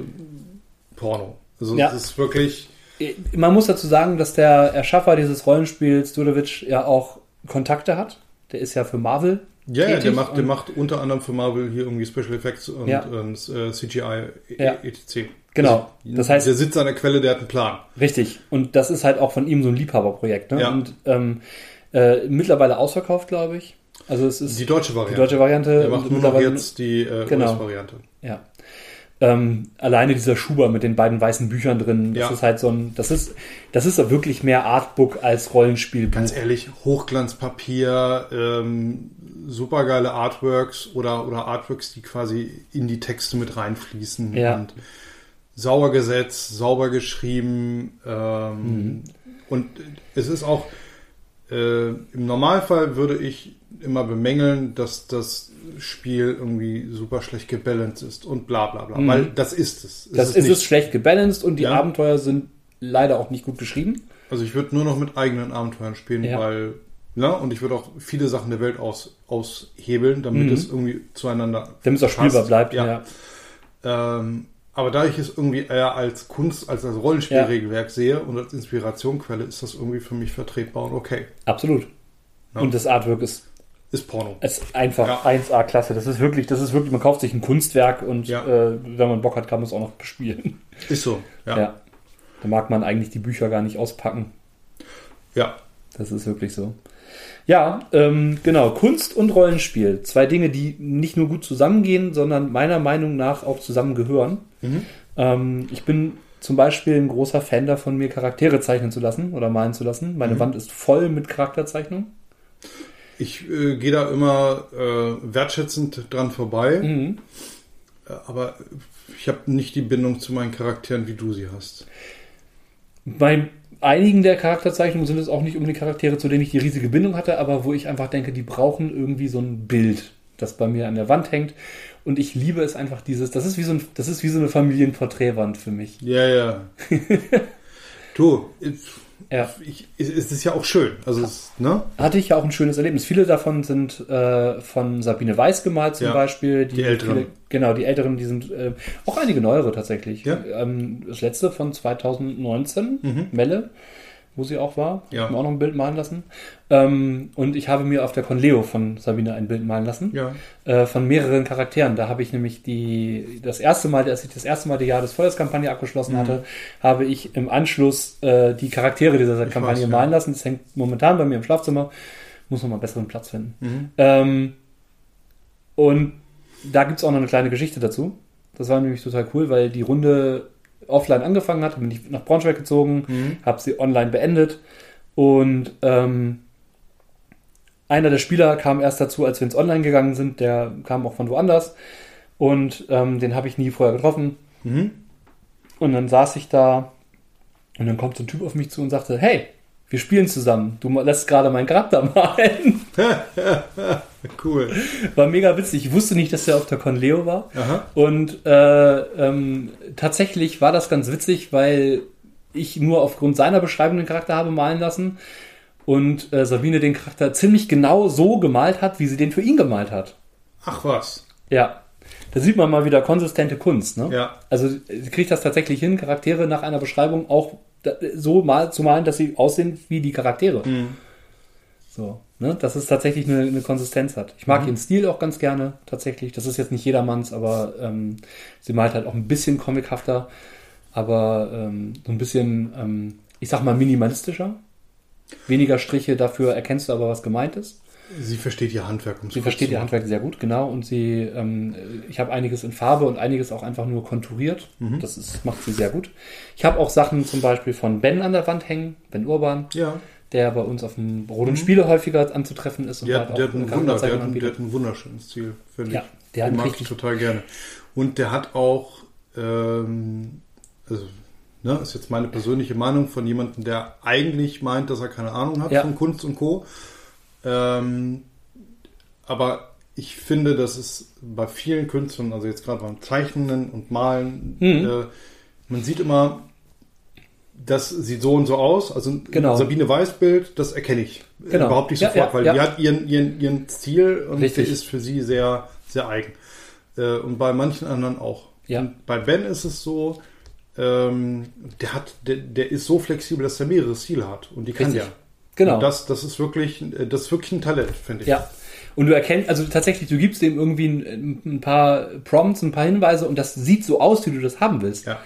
Porno. Also Ja. es ist wirklich. man muss dazu sagen, dass der Erschaffer dieses Rollenspiels, Dudovic, ja auch Kontakte hat. Der ist ja für Marvel. Ja, ja, der macht, der macht unter anderem für Marvel hier irgendwie Special Effects und, Ja. und äh, CGI Ja. etc. Genau. Also, Das heißt- der sitzt an der Quelle, der hat einen Plan. Richtig. Und das ist halt auch von ihm so ein Liebhaberprojekt. Ne? Ja. Und ähm, äh, mittlerweile ausverkauft, glaube ich. Also es ist Die deutsche Variante. die deutsche Variante. Der macht nur noch jetzt die äh, Genau. US-Variante. Ja. Ähm, alleine dieser Schuber mit den beiden weißen Büchern drin, das Ja. ist halt so ein, das ist, das ist wirklich mehr Artbook als Rollenspielbuch. Ganz ehrlich, Hochglanzpapier, ähm, supergeile Artworks oder, oder Artworks, die quasi in die Texte mit reinfließen. Ja. Und sauber gesetzt, sauber geschrieben. Ähm, Mhm. Und es ist auch, äh, im Normalfall würde ich immer bemängeln, dass das Spiel irgendwie super schlecht gebalanced ist und bla bla bla. Mhm. Weil das ist es. es das ist, nicht. es schlecht gebalanced und die Ja. Abenteuer sind leider auch nicht gut geschrieben. Also ich würde nur noch mit eigenen Abenteuern spielen, Ja. weil, ne, und ich würde auch viele Sachen der Welt aus, aushebeln, damit Mhm. es irgendwie zueinander Damit es auch spielbar passt. bleibt. Ja. Ja. Ähm, Aber da ich es irgendwie eher als Kunst, als als Rollenspielregelwerk sehe und als Inspirationquelle, ist das irgendwie für mich vertretbar und okay. Absolut. Ja. Und das Artwork ist, Ist Porno. ist einfach Ja. 1A-Klasse. Das ist wirklich, das ist wirklich, man kauft sich ein Kunstwerk und Ja. äh, wenn man Bock hat, kann man es auch noch bespielen. Ist so. Ja. Ja. Ja. Da mag man eigentlich die Bücher gar nicht auspacken. ja. Das ist wirklich so. Ja, ähm, genau. Kunst und Rollenspiel. Zwei Dinge, die nicht nur gut zusammengehen, sondern meiner Meinung nach auch zusammengehören. Mhm. Ähm, ich bin zum Beispiel ein großer Fan davon, mir Charaktere zeichnen zu lassen oder malen zu lassen. Meine Mhm. Wand ist voll mit Charakterzeichnungen. Ich äh, gehe da immer äh, wertschätzend dran vorbei, Mhm. äh, aber ich habe nicht die Bindung zu meinen Charakteren, wie du sie hast. Bei einigen der Charakterzeichnungen sind es auch nicht unbedingt Charaktere, zu denen ich die riesige Bindung hatte, aber wo ich einfach denke, die brauchen irgendwie so ein Bild, das bei mir an der Wand hängt. Und ich liebe es einfach dieses, das ist wie so, ein, das ist wie so eine Familienporträtwand für mich. Ja, ja. [LAUGHS] du, Ja. ich, es ist ja auch schön. Also, es, ne? Hatte ich ja auch ein schönes Erlebnis. Viele davon sind äh, von Sabine Weiß gemalt zum Ja, Beispiel. die älteren. Viele, genau, die älteren, die sind äh, auch einige neuere tatsächlich. Ja. Ähm, das letzte von 2019, Mhm. Melle, wo sie auch war. Ja. Hab mir auch noch ein Bild malen lassen. Ähm, und ich habe mir auf der Conleo von Sabine ein Bild malen lassen. Ja. Äh, von mehreren Charakteren. Da habe ich nämlich die, das erste Mal, als ich das erste Mal die Jahr des Feuers-Kampagne abgeschlossen Mhm. hatte, habe ich im Anschluss äh, die Charaktere dieser Ich Kampagne weiß, ja. malen lassen. Das hängt momentan bei mir im Schlafzimmer. Muss noch mal einen besseren Platz finden. Mhm. Ähm, und da gibt es auch noch eine kleine Geschichte dazu. Das war nämlich total cool, weil die Runde offline angefangen hat, bin ich nach Braunschweig gezogen, Mhm. habe sie online beendet und ähm, einer der Spieler kam erst dazu, als wir ins Online gegangen sind. Der kam auch von woanders und ähm, den habe ich nie vorher getroffen. Mhm. Und dann saß ich da und dann kommt so ein Typ auf mich zu und sagte, hey, wir spielen zusammen. Du lässt gerade meinen Charakter [LAUGHS] malen. [LAUGHS] Cool. War mega witzig. Ich wusste nicht, dass er auf der Conleo war. Aha. Und äh, ähm, tatsächlich war das ganz witzig, weil ich nur aufgrund seiner Beschreibung den Charakter habe malen lassen und äh, Sabine den Charakter ziemlich genau so gemalt hat, wie sie den für ihn gemalt hat. Ach was. Ja. Da sieht man mal wieder konsistente Kunst. Ne? Ja. Also sie kriegt das tatsächlich hin, Charaktere nach einer Beschreibung auch so mal zu malen, dass sie aussehen wie die Charaktere. Mhm. So, ne? Dass es tatsächlich eine, eine Konsistenz hat. Ich mag ihren Stil auch ganz gerne, tatsächlich. Das ist jetzt nicht jedermanns, aber ähm, sie malt halt auch ein bisschen comichafter, aber ähm, so ein bisschen, ähm, ich sag mal, minimalistischer. Weniger Striche, dafür erkennst du aber, was gemeint ist. Sie versteht ihr Handwerk. um's Sie versteht ihr. Handwerk sehr gut, genau. Und sie, ähm, ich habe einiges in Farbe und einiges auch einfach nur konturiert. Das ist, macht sie sehr gut. Ich habe auch Sachen zum Beispiel von Ben an der Wand hängen, Ben Urban, Ja. der bei uns auf dem Rot und Spiele häufiger anzutreffen ist. Und Der, halt der, hat ein Wunder, der, hat, ein- der hat ein wunderschönes Ziel, finde Ja, ich. der hat mag ich total gerne. Und der hat auch, ähm, also, ne, ist jetzt meine persönliche Meinung von jemandem, der eigentlich meint, dass er keine Ahnung hat Ja. von Kunst und Co. Ähm, aber ich finde, dass es bei vielen Künstlern, also jetzt gerade beim Zeichnen und Malen, Mhm. äh, man sieht immer, das sieht so und so aus. Also Genau. Sabine Weißbild, das erkenne ich Genau. überhaupt nicht Ja, sofort, ja, weil ja. die hat ihren, ihren, ihren Stil und Richtig. der ist für sie sehr, sehr eigen. Äh, und bei manchen anderen auch. Ja. Und bei Ben ist es so, ähm, der hat, der, der ist so flexibel, dass er mehrere Stile hat und die kann Richtig. der. Genau. Und das, das ist wirklich, äh, das ist wirklich ein Talent, finde ich. Ja. Und du erkennst, also tatsächlich, du gibst dem irgendwie ein, ein paar Prompts, ein paar Hinweise und das sieht so aus, wie du das haben willst. Ja.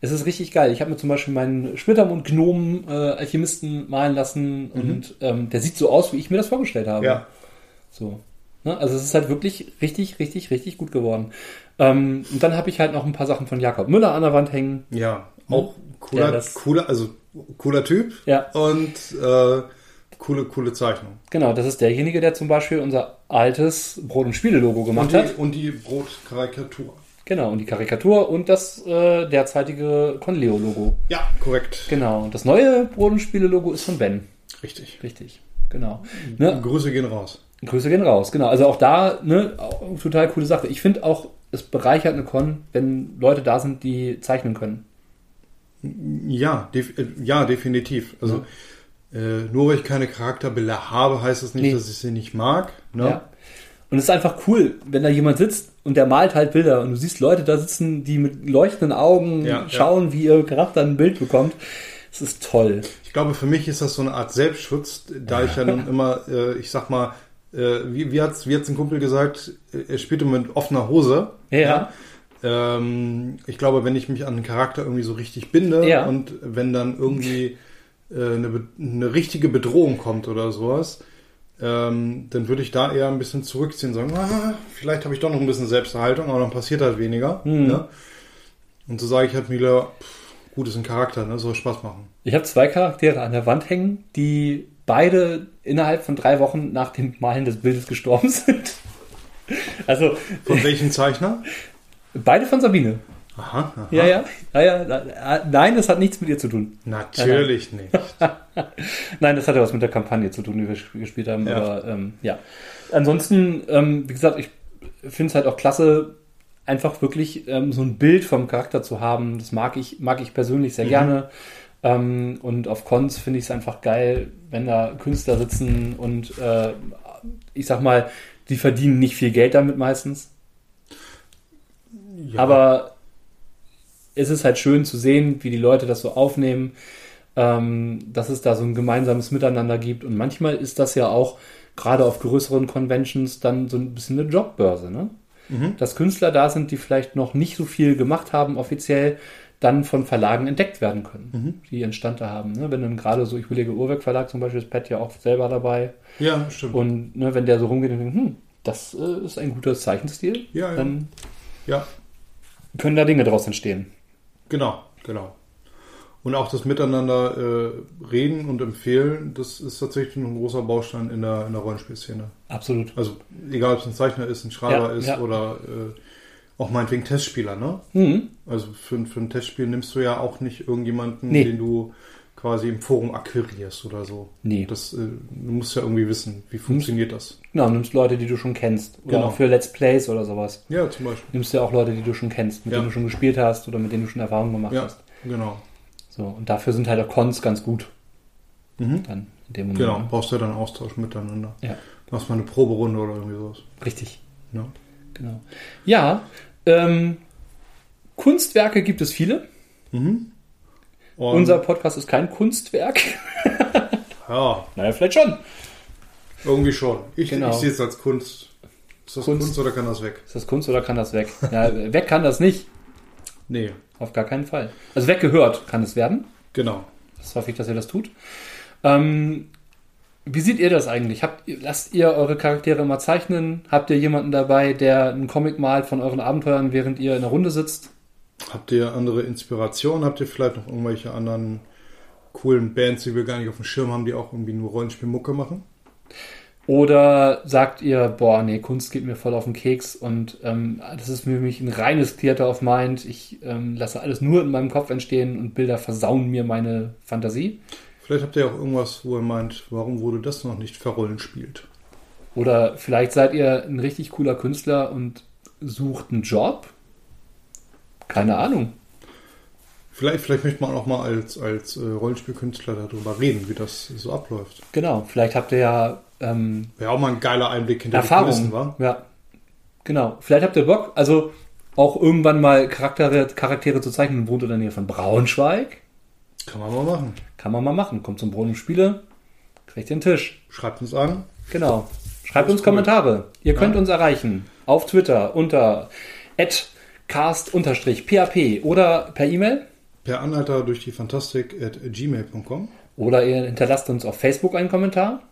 Es ist richtig geil. Ich habe mir zum Beispiel meinen Splittermund-Gnomen äh, Alchemisten malen lassen und ähm, der sieht so aus, wie ich mir das vorgestellt habe. Mhm. Ja. So. Ne? Also es ist halt wirklich richtig, richtig, richtig gut geworden. Ähm, und dann habe ich halt noch ein paar Sachen von Jakob Müller an der Wand hängen. Ja, auch cooler, Ja, cooler, also cooler Typ Ja. und äh, coole, coole Zeichnung. Genau, das ist derjenige, der zum Beispiel unser altes Brot- und Spiele-Logo gemacht Und hat. die, und die Brotkarikatur. Genau, und die Karikatur und das äh, derzeitige Conleo-Logo. Ja, korrekt. Genau, und das neue Brot- und Spiele-Logo ist von Ben. Richtig. Richtig, genau. Ne? Grüße gehen raus. Grüße gehen raus, genau. Also auch da, ne, auch total coole Sache. Ich finde auch, es bereichert eine Con, wenn Leute da sind, die zeichnen können. Ja, def äh, ja definitiv. Also äh, nur weil ich keine Charakterbilder habe, heißt es nicht, Nee. dass ich sie nicht mag. Ne? Ja. Und es ist einfach cool, wenn da jemand sitzt und der malt halt Bilder und du siehst Leute da sitzen, die mit leuchtenden Augen Ja, schauen, wie ihr Charakter ein Bild bekommt. Es ist toll. Ich glaube, für mich ist das so eine Art Selbstschutz, da ich ja nun immer, äh, ich sag mal, äh, wie, wie hat's wie hat's ein Kumpel gesagt, äh, er spielte mit offener Hose. Ja. Ähm, ich glaube, wenn ich mich an einen Charakter irgendwie so richtig binde Ja. und wenn dann irgendwie [LAUGHS] eine, be- eine richtige Bedrohung kommt oder sowas, ähm, dann würde ich da eher ein bisschen zurückziehen, sagen, ah, vielleicht habe ich doch noch ein bisschen Selbsterhaltung, aber dann passiert halt weniger. Mhm. Ne? Und so sage ich halt mir, pff, gut ist ein Charakter, ne? soll Spaß machen. Ich habe zwei Charaktere an der Wand hängen, die beide innerhalb von drei Wochen nach dem Malen des Bildes gestorben [LAUGHS] sind. Also Von welchem Zeichner? beide von Sabine. Aha, aha. Ja, ja, ja, ja. äh, Nein, das hat nichts mit ihr zu tun. Natürlich nicht. [LAUGHS] Nein, das hat ja was mit der Kampagne zu tun, die wir sp- gespielt haben. Ja. Aber ähm, ja. Ansonsten, ähm, wie gesagt, ich finde es halt auch klasse, einfach wirklich ähm, so ein Bild vom Charakter zu haben. Das mag ich, mag ich persönlich sehr Mhm. gerne. Ähm, und auf Cons finde ich es einfach geil, wenn da Künstler sitzen und äh, ich sag mal, die verdienen nicht viel Geld damit meistens. Ja. Aber es ist halt schön zu sehen, wie die Leute das so aufnehmen, ähm, dass es da so ein gemeinsames Miteinander gibt. Und manchmal ist das ja auch gerade auf größeren Conventions dann so ein bisschen eine Jobbörse, ne? Mhm. Dass Künstler da sind, die vielleicht noch nicht so viel gemacht haben offiziell, dann von Verlagen entdeckt werden können, Mhm. die ihren Stand da haben. Ne? Wenn dann gerade so, ich überlege, Urwerk Verlag zum Beispiel, ist Pat ja auch selber dabei. ja, stimmt. Und ne, wenn der so rumgeht und denkt, hm, das äh, ist ein guter Zeichenstil, Ja, ja. dann ja, können da Dinge draus entstehen. Genau, genau. Und auch das Miteinander äh, reden und empfehlen, das ist tatsächlich ein großer Baustein in der, in der Rollenspielszene. Absolut. Also egal, ob es ein Zeichner ist, ein Schreiber Ja, ist ja. oder äh, auch meinetwegen Testspieler, ne? Mhm. Also für, für ein Testspiel nimmst du ja auch nicht irgendjemanden, Nee. den du quasi im Forum akquirierst oder so. Nee. Das, äh, du musst ja irgendwie wissen, wie funktioniert das. Genau, nimmst Leute, die du schon kennst. Oder Genau. auch für Let's Plays oder sowas. Ja, zum Beispiel. Nimmst du ja auch Leute, die du schon kennst, mit Ja. denen du schon gespielt hast oder mit denen du schon Erfahrungen gemacht Ja, hast. genau. So, und dafür sind halt auch Cons ganz gut. Mhm. Dann in dem Moment. Genau, brauchst du ja dann Austausch miteinander. Ja. Machst mal eine Proberunde oder irgendwie sowas. Richtig. Ja. Genau. Ja, ähm, Kunstwerke gibt es viele. Mhm. Unser Podcast ist kein Kunstwerk. [LAUGHS] ja, naja, vielleicht schon. Irgendwie schon. Ich, Genau. ich sehe es als Kunst. Ist das Kunst. Kunst. oder kann das weg? Ist das Kunst oder kann das weg? Ja, weg kann das nicht. Nee, Auf gar keinen Fall. Also weggehört kann es werden. genau. Das hoffe ich, dass ihr das tut. Ähm, wie seht ihr das eigentlich? Habt, lasst ihr eure Charaktere immer zeichnen? Habt ihr jemanden dabei, der einen Comic malt von euren Abenteuern, während ihr in der Runde sitzt? Habt ihr andere Inspirationen? Habt ihr vielleicht noch irgendwelche anderen coolen Bands, die wir gar nicht auf dem Schirm haben, die auch irgendwie nur Rollenspielmucke machen? Oder sagt ihr, boah, nee, Kunst geht mir voll auf den Keks und ähm, das ist für mich ein reines Theater of Mind. Ich ähm, lasse alles nur in meinem Kopf entstehen und Bilder versauen mir meine Fantasie. Vielleicht habt ihr auch irgendwas, wo ihr meint, warum wurde das noch nicht verrollenspielt? Oder vielleicht seid ihr ein richtig cooler Künstler und sucht einen Job. Keine Ahnung. Vielleicht, vielleicht möchte man auch mal als, als äh, Rollenspielkünstler darüber reden, wie das so abläuft. Genau, vielleicht habt ihr ja ähm, Wäre auch mal ein geiler Einblick hinter die Erfahrung. Kulissen, wa? Ja, genau. Vielleicht habt ihr Bock, also auch irgendwann mal Charaktere, Charaktere zu zeichnen und wohnt in der Nähe von Braunschweig. Kann man mal machen. Kann man mal machen. Kommt zum Brunnen Spiele, kriegt den Tisch. Schreibt uns an. Genau. Schreibt uns cool. Kommentare. Ihr könnt Ja. uns erreichen auf Twitter unter cast-php oder per E-Mail Per Anhalter durch die Fantastik at gmail.com. oder ihr hinterlasst uns auf Facebook einen Kommentar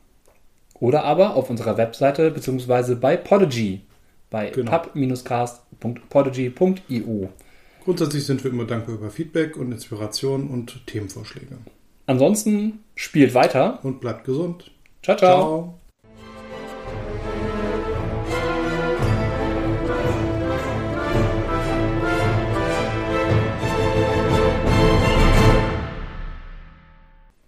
oder aber auf unserer Webseite beziehungsweise bei Podigy bei Genau. pub-cast.podigy.io. Grundsätzlich sind wir immer dankbar über Feedback und Inspiration und Themenvorschläge. Ansonsten spielt weiter. Und bleibt gesund. ciao. ciao. Ciao.